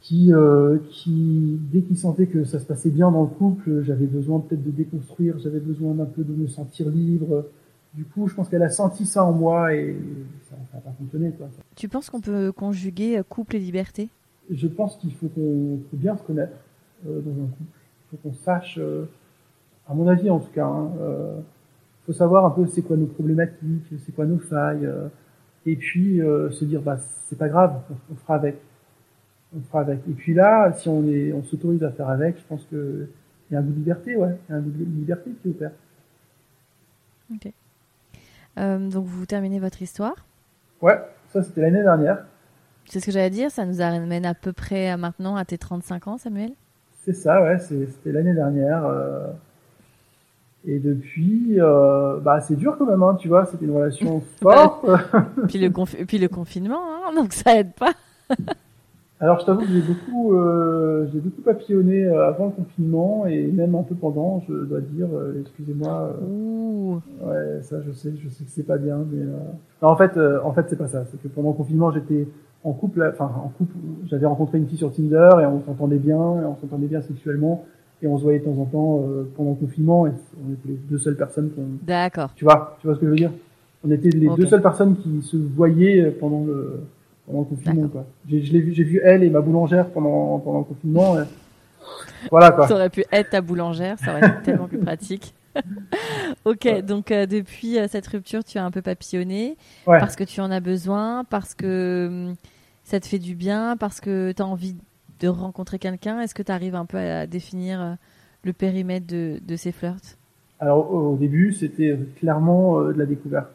qui, euh, qui, dès qu'il sentait que ça se passait bien dans le couple, j'avais besoin peut-être de déconstruire, j'avais besoin d'un peu de me sentir libre. Du coup, je pense qu'elle a senti ça en moi et ça n'a pas fonctionné. Quoi. Tu penses qu'on peut conjuguer euh, couple et liberté? Je pense qu'il faut qu'on faut bien se connaître euh, dans un couple. Il faut qu'on sache, euh, à mon avis en tout cas, il euh, faut savoir un peu c'est quoi nos problématiques, c'est quoi nos failles, euh, et puis euh, se dire bah c'est pas grave, on, on fera avec, on fera avec. Et puis là, si on est, on s'autorise à faire avec, je pense que il y a un goût de liberté, ouais, il y a un goût de liberté qui opère. Ok. Euh, donc vous terminez votre histoire. Ouais, ça c'était l'année dernière. C'est ce que j'allais dire, ça nous amène à peu près à maintenant à tes 35 ans, Samuel C'est ça, ouais, c'était l'année dernière. euh, et depuis, euh, bah c'est dur quand même, hein, tu vois, c'était une relation forte. puis, le confi- puis le confinement, hein, donc ça aide pas. Alors je t'avoue que j'ai beaucoup, euh, j'ai beaucoup papillonné euh, avant le confinement et même un peu pendant, je dois dire. euh, Excusez-moi. euh, Ouh. ouais, ça je sais, je sais que c'est pas bien, mais euh, non, en fait, euh, en fait c'est pas ça. C'est que pendant le confinement j'étais en couple, enfin en couple, j'avais rencontré une fille sur Tinder et on s'entendait bien, et on s'entendait bien sexuellement et on se voyait de temps en temps euh, pendant le confinement et on était les deux seules personnes qu'on, D'accord. tu vois, tu vois ce que je veux dire? On était les deux seules personnes qui se voyaient pendant le pendant le confinement. Quoi. J'ai, je l'ai vu, j'ai vu elle et ma boulangère pendant pendant le confinement. et Voilà quoi. Ça aurait pu être ta boulangère, ça aurait été tellement plus pratique. ok, donc euh, depuis euh, cette rupture, tu as un peu papillonné Ouais. parce que tu en as besoin, parce que hum, ça te fait du bien, parce que tu as envie de rencontrer quelqu'un. Est-ce que tu arrives un peu à définir euh, le périmètre de, de ces flirts? Alors au au début, c'était clairement de la découverte,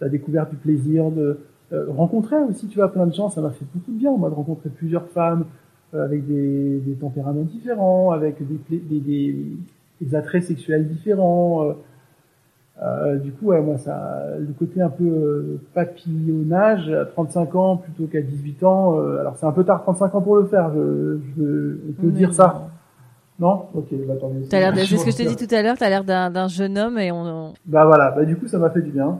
la découverte du plaisir, de euh, rencontrer aussi, tu vois, plein de gens. Ça m'a fait beaucoup de bien, moi, de rencontrer plusieurs femmes euh, avec des, des tempéraments différents, avec des, des, des, des attraits sexuels différents. euh. Euh, du coup, ouais, moi, ça, le côté un peu euh, papillonnage à 35 ans plutôt qu'à 18 ans. euh, alors c'est un peu tard, 35 ans pour le faire. Je, je, on peut dire ça, non Ok, bah, tant mieux. T'as c'est ce que je t'ai dit tout à l'heure, tu as l'air d'un d'un jeune homme et on- bah voilà, bah du coup ça m'a fait du bien.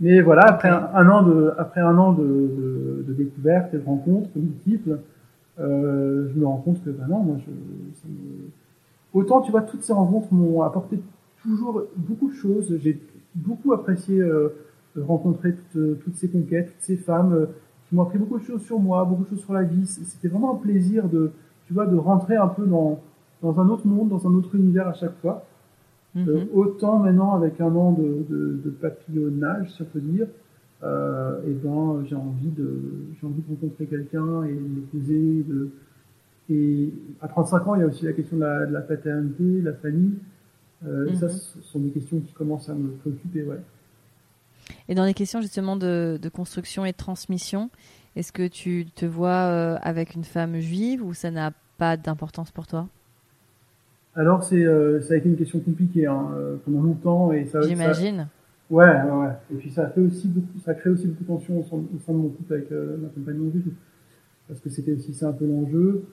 Mais voilà, après un, an de après un an de, de, de découverte et de rencontres multiples, euh, je me rends compte que non, moi je autant tu vois toutes ces rencontres m'ont apporté toujours beaucoup de choses. J'ai beaucoup apprécié euh, rencontrer toutes, toutes ces conquêtes, toutes ces femmes euh, qui m'ont appris beaucoup de choses sur moi, beaucoup de choses sur la vie. C'était vraiment un plaisir de tu vois de rentrer un peu dans dans un autre monde, dans un autre univers à chaque fois. Euh, Mhm. autant maintenant avec un an de, de, de papillonnage, si on peut dire, euh, et ben j'ai envie de j'ai envie de rencontrer quelqu'un et de l'épouser. De... Et à 35 ans, il y a aussi la question de la, de la paternité, de la famille. Euh, et Ça, Mhm. ce sont des questions qui commencent à me préoccuper. Ouais. Et dans les questions justement de, de construction et de transmission, est-ce que tu te vois euh, avec une femme juive ou ça n'a pas d'importance pour toi? Alors c'est euh, ça a été une question compliquée hein, euh, pendant longtemps et ça. ça- J'imagine. Ouais, ouais, ouais. Et puis ça a fait aussi beaucoup, ça a créé aussi beaucoup de tension au sein, au sein de mon couple avec euh, ma compagnon juive, parce que c'était aussi ça un peu l'enjeu.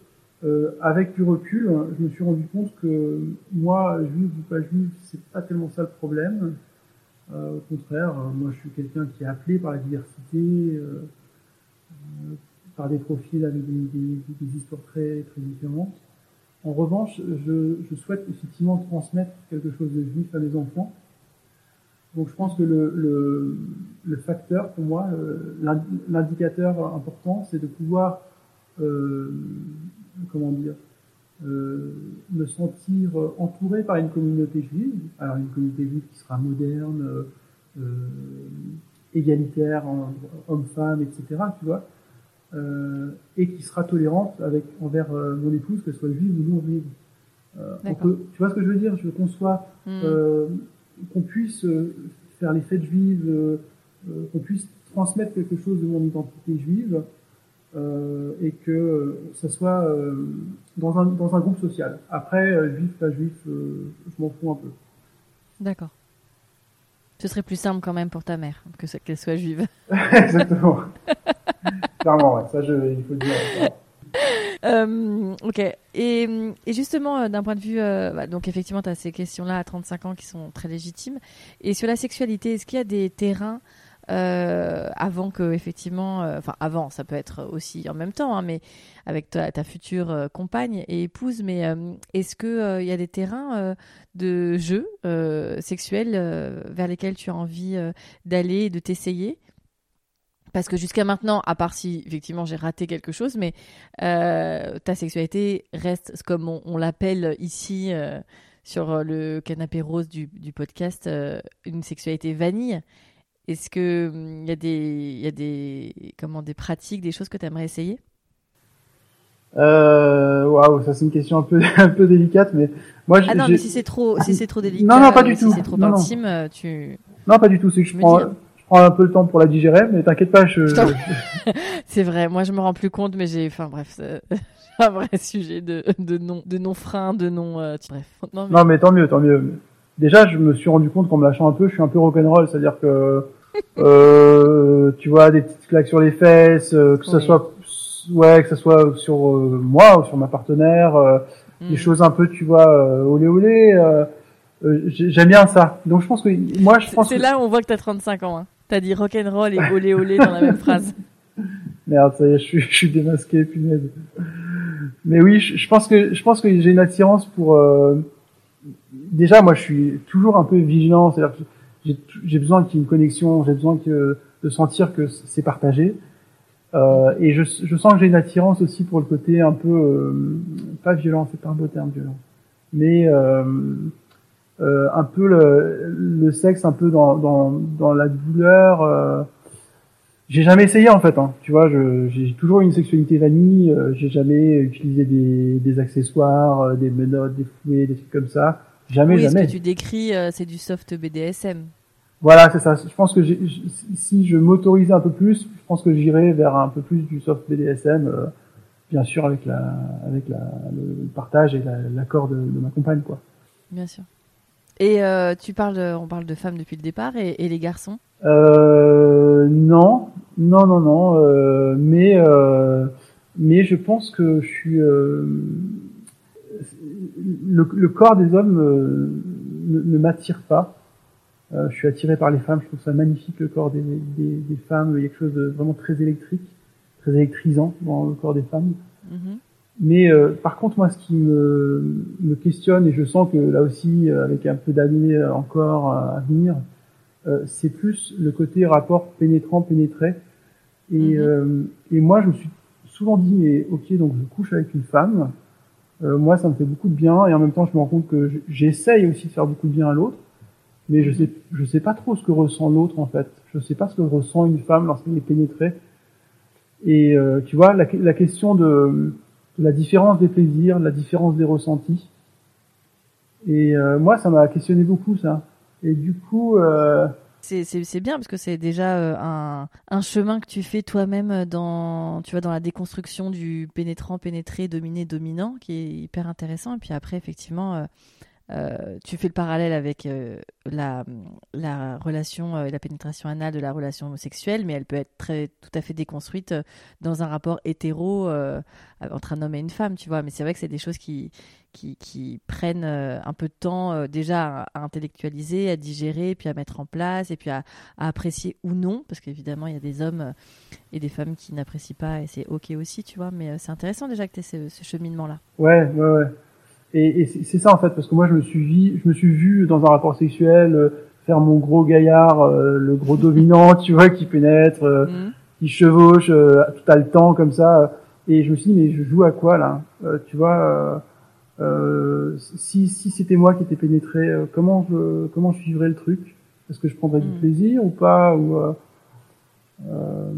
Euh, avec du recul, je me suis rendu compte que moi, juif ou pas juif, c'est pas tellement ça le problème. Euh, au contraire, moi, je suis quelqu'un qui est appelé par la diversité, euh, euh, par des profils avec des, des, des histoires très très différentes. En revanche, je, souhaite effectivement transmettre quelque chose de juif à mes enfants. Donc je pense que le, facteur pour moi, euh, l'indi- l'indicateur important, c'est de pouvoir, euh, comment dire, euh, me sentir entouré par une communauté juive. Alors une communauté juive qui sera moderne, égalitaire, homme-femme, etc. Tu vois, et qui sera tolérante avec envers euh, mon épouse, qu'elle soit juive ou non juive. Euh, peut- tu vois ce que je veux dire? Je conçois Hmm. euh, qu'on puisse euh, faire les fêtes juives, qu'on puisse transmettre quelque chose de mon identité juive et que ça soit dans un dans un groupe social. Après, juif pas juif, je m'en fous un peu. D'accord. Ce serait plus simple quand même pour ta mère que qu'elle soit juive. Exactement. Clairement, ouais. ça je, il faut le dire. Euh, ok. Et, justement, euh, d'un point de vue, euh, bah, donc effectivement, tu as ces questions-là à 35 ans qui sont très légitimes. Et sur la sexualité, est-ce qu'il y a des terrains avant que effectivement, enfin avant, ça peut être aussi en même temps, hein, mais avec ta, future compagne et épouse. Mais est-ce que il y a des terrains de jeu sexuels vers lesquels tu as envie d'aller et de t'essayer? Parce que jusqu'à maintenant, à part si effectivement j'ai raté quelque chose, mais ta sexualité reste, comme on, l'appelle ici sur le canapé rose du, du podcast, une sexualité vanille. Est-ce que il hum, y a des y a des comment des pratiques, des choses que tu aimerais essayer? Euh, Waouh, ça c'est une question un peu un peu délicate, mais moi ah non, mais si c'est trop si c'est trop délicat, non non pas du si tout, c'est trop intime, euh, tu non pas du tout, c'est que je, prends prends un peu le temps pour la digérer, mais t'inquiète pas, je. c'est vrai, moi je me rends plus compte, mais j'ai, enfin bref, c'est un vrai sujet de de non de non frein, de non, euh, bref. Non mais... non mais tant mieux, tant mieux déjà, je me suis rendu compte qu'en me lâchant un peu, je suis un peu rock'n'roll, c'est-à-dire que euh, tu vois des petites claques sur les fesses, euh, que ce soit ouais, que ce soit sur euh, moi ou sur ma partenaire, euh, des choses un peu, tu vois, olé olé. J'aime bien ça. Donc je pense que moi, je pense. C'est là où on voit que t'as 35 ans. Hein. T'as dit rock'n'roll et olé olé dans la même phrase. Merde, ça y est, je suis, je suis démasqué, punaise. Mais oui, je, je pense que je pense que j'ai une attirance pour déjà, moi, je suis toujours un peu vigilant. C'est-à-dire que j'ai besoin qu'il y ait une connexion, j'ai besoin que, de sentir que c'est partagé. Euh, et je, je, sens que j'ai une attirance aussi pour le côté un peu euh, pas violent, c'est pas un beau terme violent, mais euh, euh un peu le, le, sexe un peu dans, dans, dans la douleur. Euh, j'ai jamais essayé en fait, hein. tu vois, j'ai toujours une sexualité vanille, j'ai jamais utilisé des, des accessoires, des menottes, des fouets, des trucs comme ça. Jamais, oui, jamais. Ce que tu décris, euh, c'est du soft BDSM. Voilà, c'est ça. Je pense que si je m'autorisais un peu plus, je pense que j'irais vers un peu plus du soft BDSM, euh, bien sûr avec la, avec la, le partage et l'accord de, de, ma compagne, quoi. Bien sûr. Et euh, tu parles, de, on parle de femmes depuis le départ et, et les garçons? Euh, Non, non, non, non. Euh, mais mais je pense que je suis le, le, corps des hommes euh, ne, ne m'attire pas. Euh, je suis attiré par les femmes. Je trouve ça magnifique le corps des, des, des, femmes. Il y a quelque chose de vraiment très électrique, très électrisant dans le corps des femmes. Mm-hmm. Mais euh, par contre, moi, ce qui me, me, questionne, et je sens que là aussi, avec un peu d'années encore à venir, c'est plus le côté rapport pénétrant-pénétré. Et, mm-hmm. et moi, je me suis souvent dit, mais ok, donc je couche avec une femme, euh, moi, ça me fait beaucoup de bien et en même temps, je me rends compte que j'essaye aussi de faire beaucoup de bien à l'autre, mais je sais, je sais pas trop ce que ressent l'autre en fait. Je sais pas ce que ressent une femme lorsqu'elle est pénétrée. Et euh, tu vois, la, la question de, la différence des plaisirs, la différence des ressentis. Et euh, moi, ça m'a questionné beaucoup ça. Et du coup, euh, c'est bien parce que c'est déjà euh, un, un, chemin que tu fais toi-même dans tu vois dans la déconstruction du pénétrant pénétré dominé dominant qui est hyper intéressant et puis après effectivement euh, euh, tu fais le parallèle avec la, la relation la pénétration anale de la relation homosexuelle mais elle peut être très tout à fait déconstruite dans un rapport hétéro entre un homme et une femme tu vois mais c'est vrai que c'est des choses qui prennent euh, un peu de temps euh, déjà à, intellectualiser, à digérer, puis à mettre en place, et puis à, apprécier ou non, parce qu'évidemment, il y a des hommes euh, et des femmes qui n'apprécient pas, et c'est OK aussi, tu vois, mais c'est intéressant déjà que tu aies ce, cheminement-là. Ouais, ouais, ouais. Et, c'est ça, en fait, parce que moi, je me suis vu, je me suis vu dans un rapport sexuel faire mon gros gaillard, le gros dominant, tu vois, qui pénètre, mmh. qui chevauche tout à le temps, comme ça. Et je me suis dit, mais je joue à quoi, là? Tu vois euh, si, si c'était moi qui étais pénétré, euh, comment je comment je vivrais le truc? Est-ce que je prendrais du hmm. plaisir ou pas? Ou, euh, Euh,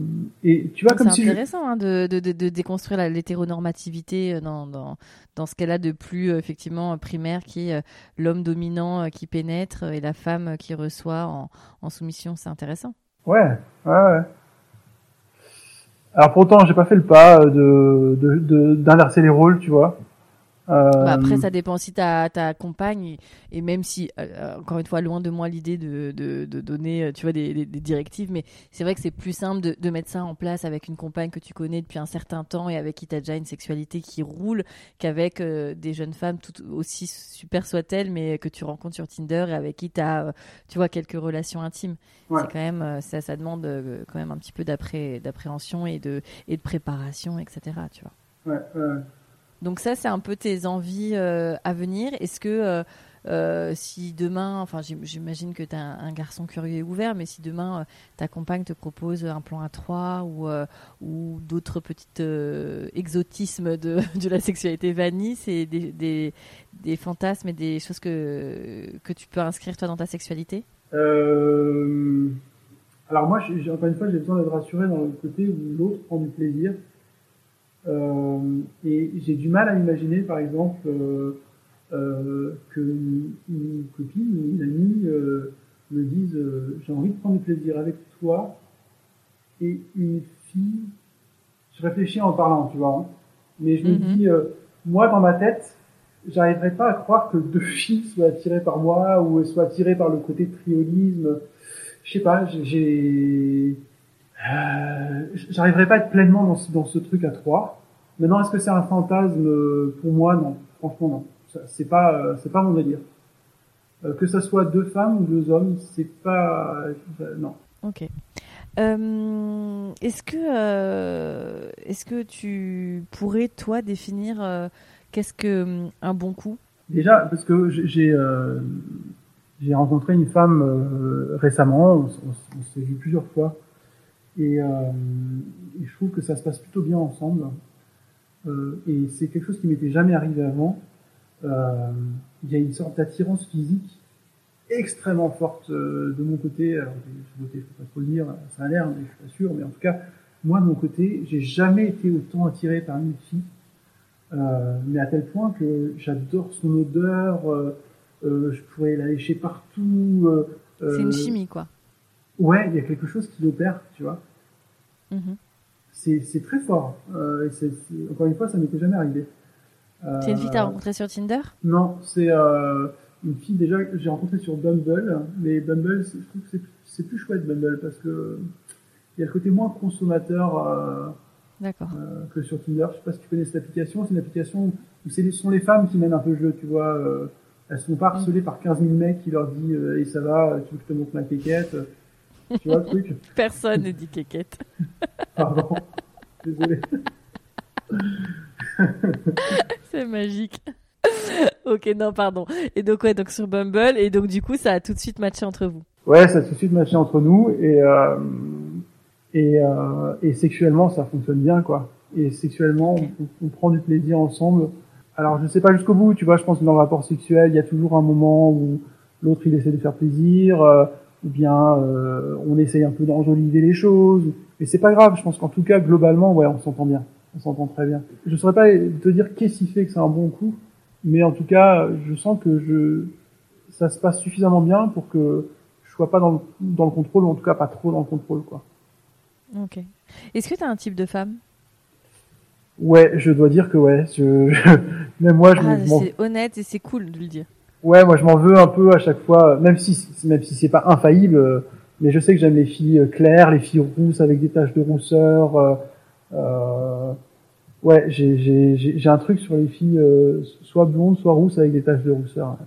et tu vois comme c'est intéressant hein, de, de, de, déconstruire l'hétéronormativité euh, dans, dans, dans ce qu'elle a de plus euh, effectivement primaire qui est l'homme dominant qui pénètre et la femme qui reçoit en, en soumission. C'est intéressant. Ouais ouais ouais. Alors pourtant j'ai pas fait le pas de d'inverser les rôles tu vois bah, après, euh, ça dépend si ta, ta compagne, et même si, euh, euh, encore une fois, loin de moi l'idée de, de, de, donner, tu vois, des, des, directives, mais c'est vrai que c'est plus simple de, de, mettre ça en place avec une compagne que tu connais depuis un certain temps et avec qui tu as déjà une sexualité qui roule qu'avec des jeunes femmes, tout aussi super soient-elles, mais que tu rencontres sur Tinder et avec qui tu as, tu vois, quelques relations intimes. C'est quand même, ça, ça demande quand même un petit peu d'appréhension et de, et de préparation, etc. Tu vois. Ouais, ouais. Donc ça, c'est un peu tes envies euh, à venir. Est-ce que euh, euh, si demain, enfin j'imagine que tu as un, garçon curieux et ouvert, mais si demain ta compagne te propose un plan à trois ou, d'autres petits exotismes de, la sexualité vanille, c'est des, fantasmes et des choses que, que tu peux inscrire toi dans ta sexualité? Alors moi, encore une fois, j'ai besoin d'être rassuré dans le côté où l'autre prend du plaisir. Euh, et j'ai du mal à imaginer, par exemple, euh, euh, que une, copine ou une amie me dise j'ai envie de prendre du plaisir avec toi et une fille. Je réfléchis en parlant, tu vois. Hein. mais je me mhm. dis, moi, dans ma tête, j'arriverais pas à croire que deux filles soient attirées par moi ou soient attirées par le côté triolisme. Je sais pas, j'ai, euh, j'arriverai pas à être pleinement dans ce, dans ce truc à trois. Maintenant, est-ce que c'est un fantasme pour moi? Non, franchement non. C'est pas, euh, c'est pas mon délire. Euh, que ça soit deux femmes ou deux hommes, c'est pas, non. Ok. Euh, est-ce que, est-ce que tu pourrais toi définir qu'est-ce que un bon coup? Déjà, parce que j'ai j'ai rencontré une femme récemment, on, on s'est vu plusieurs fois. Et, euh, et, je trouve que ça se passe plutôt bien ensemble. Euh, et c'est quelque chose qui m'était jamais arrivé avant. Euh, il y a une sorte d'attirance physique extrêmement forte de mon côté. Alors, je ne faut pas trop le dire, ça a l'air, mais je suis pas sûr. Mais en tout cas, moi de mon côté, j'ai jamais été autant attiré par une fille. Mais à tel point que j'adore son odeur, je pourrais la lécher partout. c'est une chimie, quoi. Ouais, il y a quelque chose qui l'opère, tu vois. Mm-hmm. C'est très fort. Euh, encore une fois, ça m'était jamais arrivé. Euh, c'est une fille que tu as rencontrée sur Tinder? Non, c'est euh, une fille déjà que j'ai rencontrée sur Bumble. Mais Bumble, je trouve que c'est plus chouette Bumble parce que il y a le côté moins consommateur que sur Tinder. Je sais pas si tu connais cette application. C'est une application où ce sont les femmes qui mènent un peu le jeu, tu vois. elles sont pas harcelées par 15 000 mecs qui leur disent et ça va, tu veux que je te montre ma quéquette? tu vois le truc? Personne ne dit quéquette. Pardon. Désolé. C'est magique. ok, non, pardon. Et donc, ouais, donc sur Bumble, et donc du coup, ça a tout de suite matché entre vous. Ouais, ça a tout de suite matché entre nous, et, euh, et, euh, et sexuellement, ça fonctionne bien, quoi. Et sexuellement, on, prend du plaisir ensemble. Alors, je sais pas jusqu'au bout, tu vois, je pense que dans le rapport sexuel, il y a toujours un moment où l'autre, il essaie de faire plaisir, euh, ou bien euh, on essaye un peu d'enjoliver les choses. Mais c'est pas grave, je pense qu'en tout cas, globalement, ouais, on s'entend bien. On s'entend très bien. Je saurais pas te dire qu'est-ce qui fait que c'est un bon coup, mais en tout cas, je sens que je ça se passe suffisamment bien pour que je sois pas dans le, dans le contrôle, ou en tout cas pas trop dans le contrôle, quoi. Ok. Est-ce que tu as un type de femme? Ouais, je dois dire que ouais. Je, même moi, je ah, C'est honnête et c'est cool de le dire. Ouais, moi je m'en veux un peu à chaque fois, même si même si c'est pas infaillible, euh, mais je sais que j'aime les filles euh, claires, les filles rousses avec des taches de rousseur. Euh, euh ouais, j'ai j'ai j'ai un truc sur les filles soit blondes, soit rousses avec des taches de rousseur.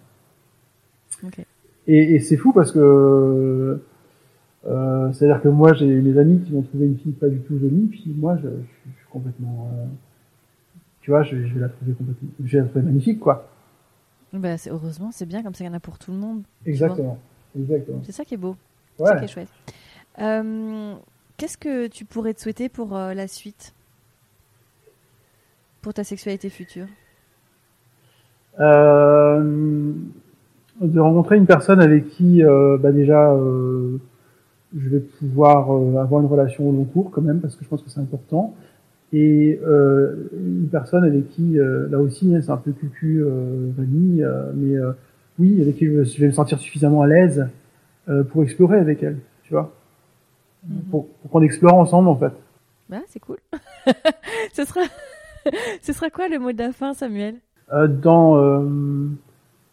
Okay. Et, et c'est fou parce que euh, c'est-à-dire que moi j'ai mes amis qui vont trouver une fille pas du tout jolie, puis moi je, je, suis complètement, tu vois, je, je vais la trouver complètement, je vais la trouver magnifique quoi. Bah, heureusement, c'est bien, comme ça il y en a pour tout le monde. Exactement. Exactement. C'est ça qui est beau. C'est ça qui est chouette. Euh, Qu'est-ce que tu pourrais te souhaiter pour euh, la suite? Pour ta sexualité future? Euh, De rencontrer une personne avec qui, bah déjà, je vais pouvoir avoir une relation au long cours quand même parce que je pense que c'est important et euh, une personne avec qui là aussi hein, c'est un peu cucu euh, vanille mais oui avec qui je vais me sentir suffisamment à l'aise pour explorer avec elle tu vois mhm. pour, pour qu'on explore ensemble en fait bah, c'est cool ce sera ce sera quoi le mot de la fin Samuel? Dans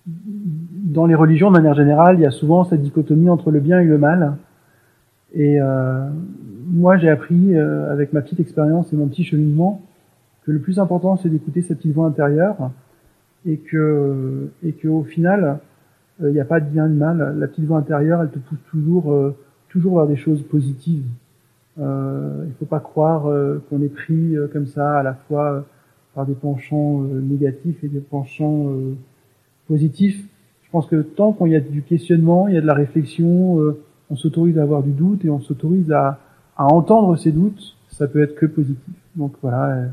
dans les religions, de manière générale, il y a souvent cette dichotomie entre le bien et le mal. Et euh, moi, j'ai appris euh, avec ma petite expérience et mon petit cheminement que le plus important, c'est d'écouter sa petite voix intérieure et que et que au final, euh, il n'y a pas de bien de mal. La petite voix intérieure, elle te pousse toujours toujours vers des choses positives. il ne faut pas croire qu'on est pris comme ça à la fois par des penchants négatifs et des penchants positif. Je pense que tant qu'il y a du questionnement, il y a de la réflexion, euh, on s'autorise à avoir du doute et on s'autorise à, à, entendre ces doutes, ça peut être que positif. Donc voilà, euh,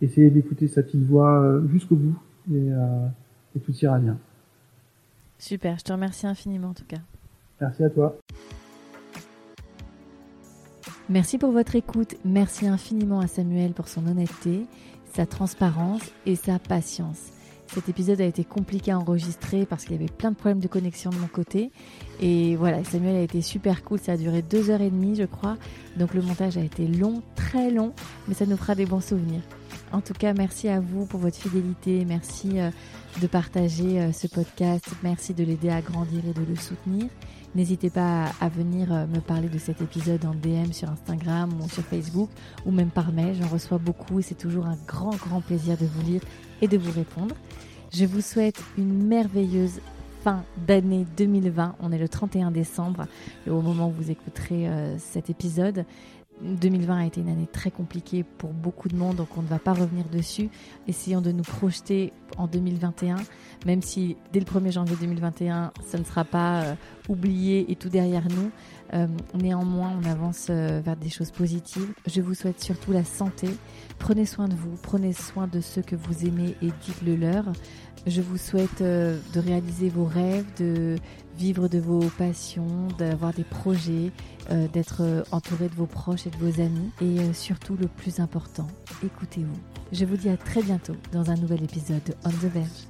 essayez d'écouter sa petite voix euh, jusqu'au bout et, et tout ira bien. Super, je te remercie infiniment en tout cas. Merci à toi. Merci pour votre écoute. Merci infiniment à Samuel pour son honnêteté, sa transparence et sa patience. Cet épisode a été compliqué à enregistrer parce qu'il y avait plein de problèmes de connexion de mon côté. Et voilà, Samuel a été super cool. Ça a duré deux heures et demie, je crois. Donc le montage a été long, très long, mais ça nous fera des bons souvenirs. En tout cas, merci à vous pour votre fidélité. Merci euh, de partager euh, ce podcast. Merci de l'aider à grandir et de le soutenir. N'hésitez pas à venir euh, me parler de cet épisode en DM sur Instagram ou sur Facebook ou même par mail. J'en reçois beaucoup et c'est toujours un grand, grand plaisir de vous lire et de vous répondre. Je vous souhaite une merveilleuse fin d'année 2020. On est le 31 décembre, au moment où vous écouterez euh, cet épisode. 2020 a été une année très compliquée pour beaucoup de monde, donc on ne va pas revenir dessus. Essayons de nous projeter en 2021, même si dès le 1er janvier 2021, ça ne sera pas euh, oublié et tout derrière nous. Euh, néanmoins, on avance euh, vers des choses positives. Je vous souhaite surtout la santé. Prenez soin de vous, prenez soin de ceux que vous aimez et dites-le leur. Je vous souhaite de réaliser vos rêves, de vivre de vos passions, d'avoir des projets, euh, d'être euh, entouré de vos proches et de vos amis. Et euh, surtout, le plus important, écoutez-vous. Je vous dis à très bientôt dans un nouvel épisode de On the Verge.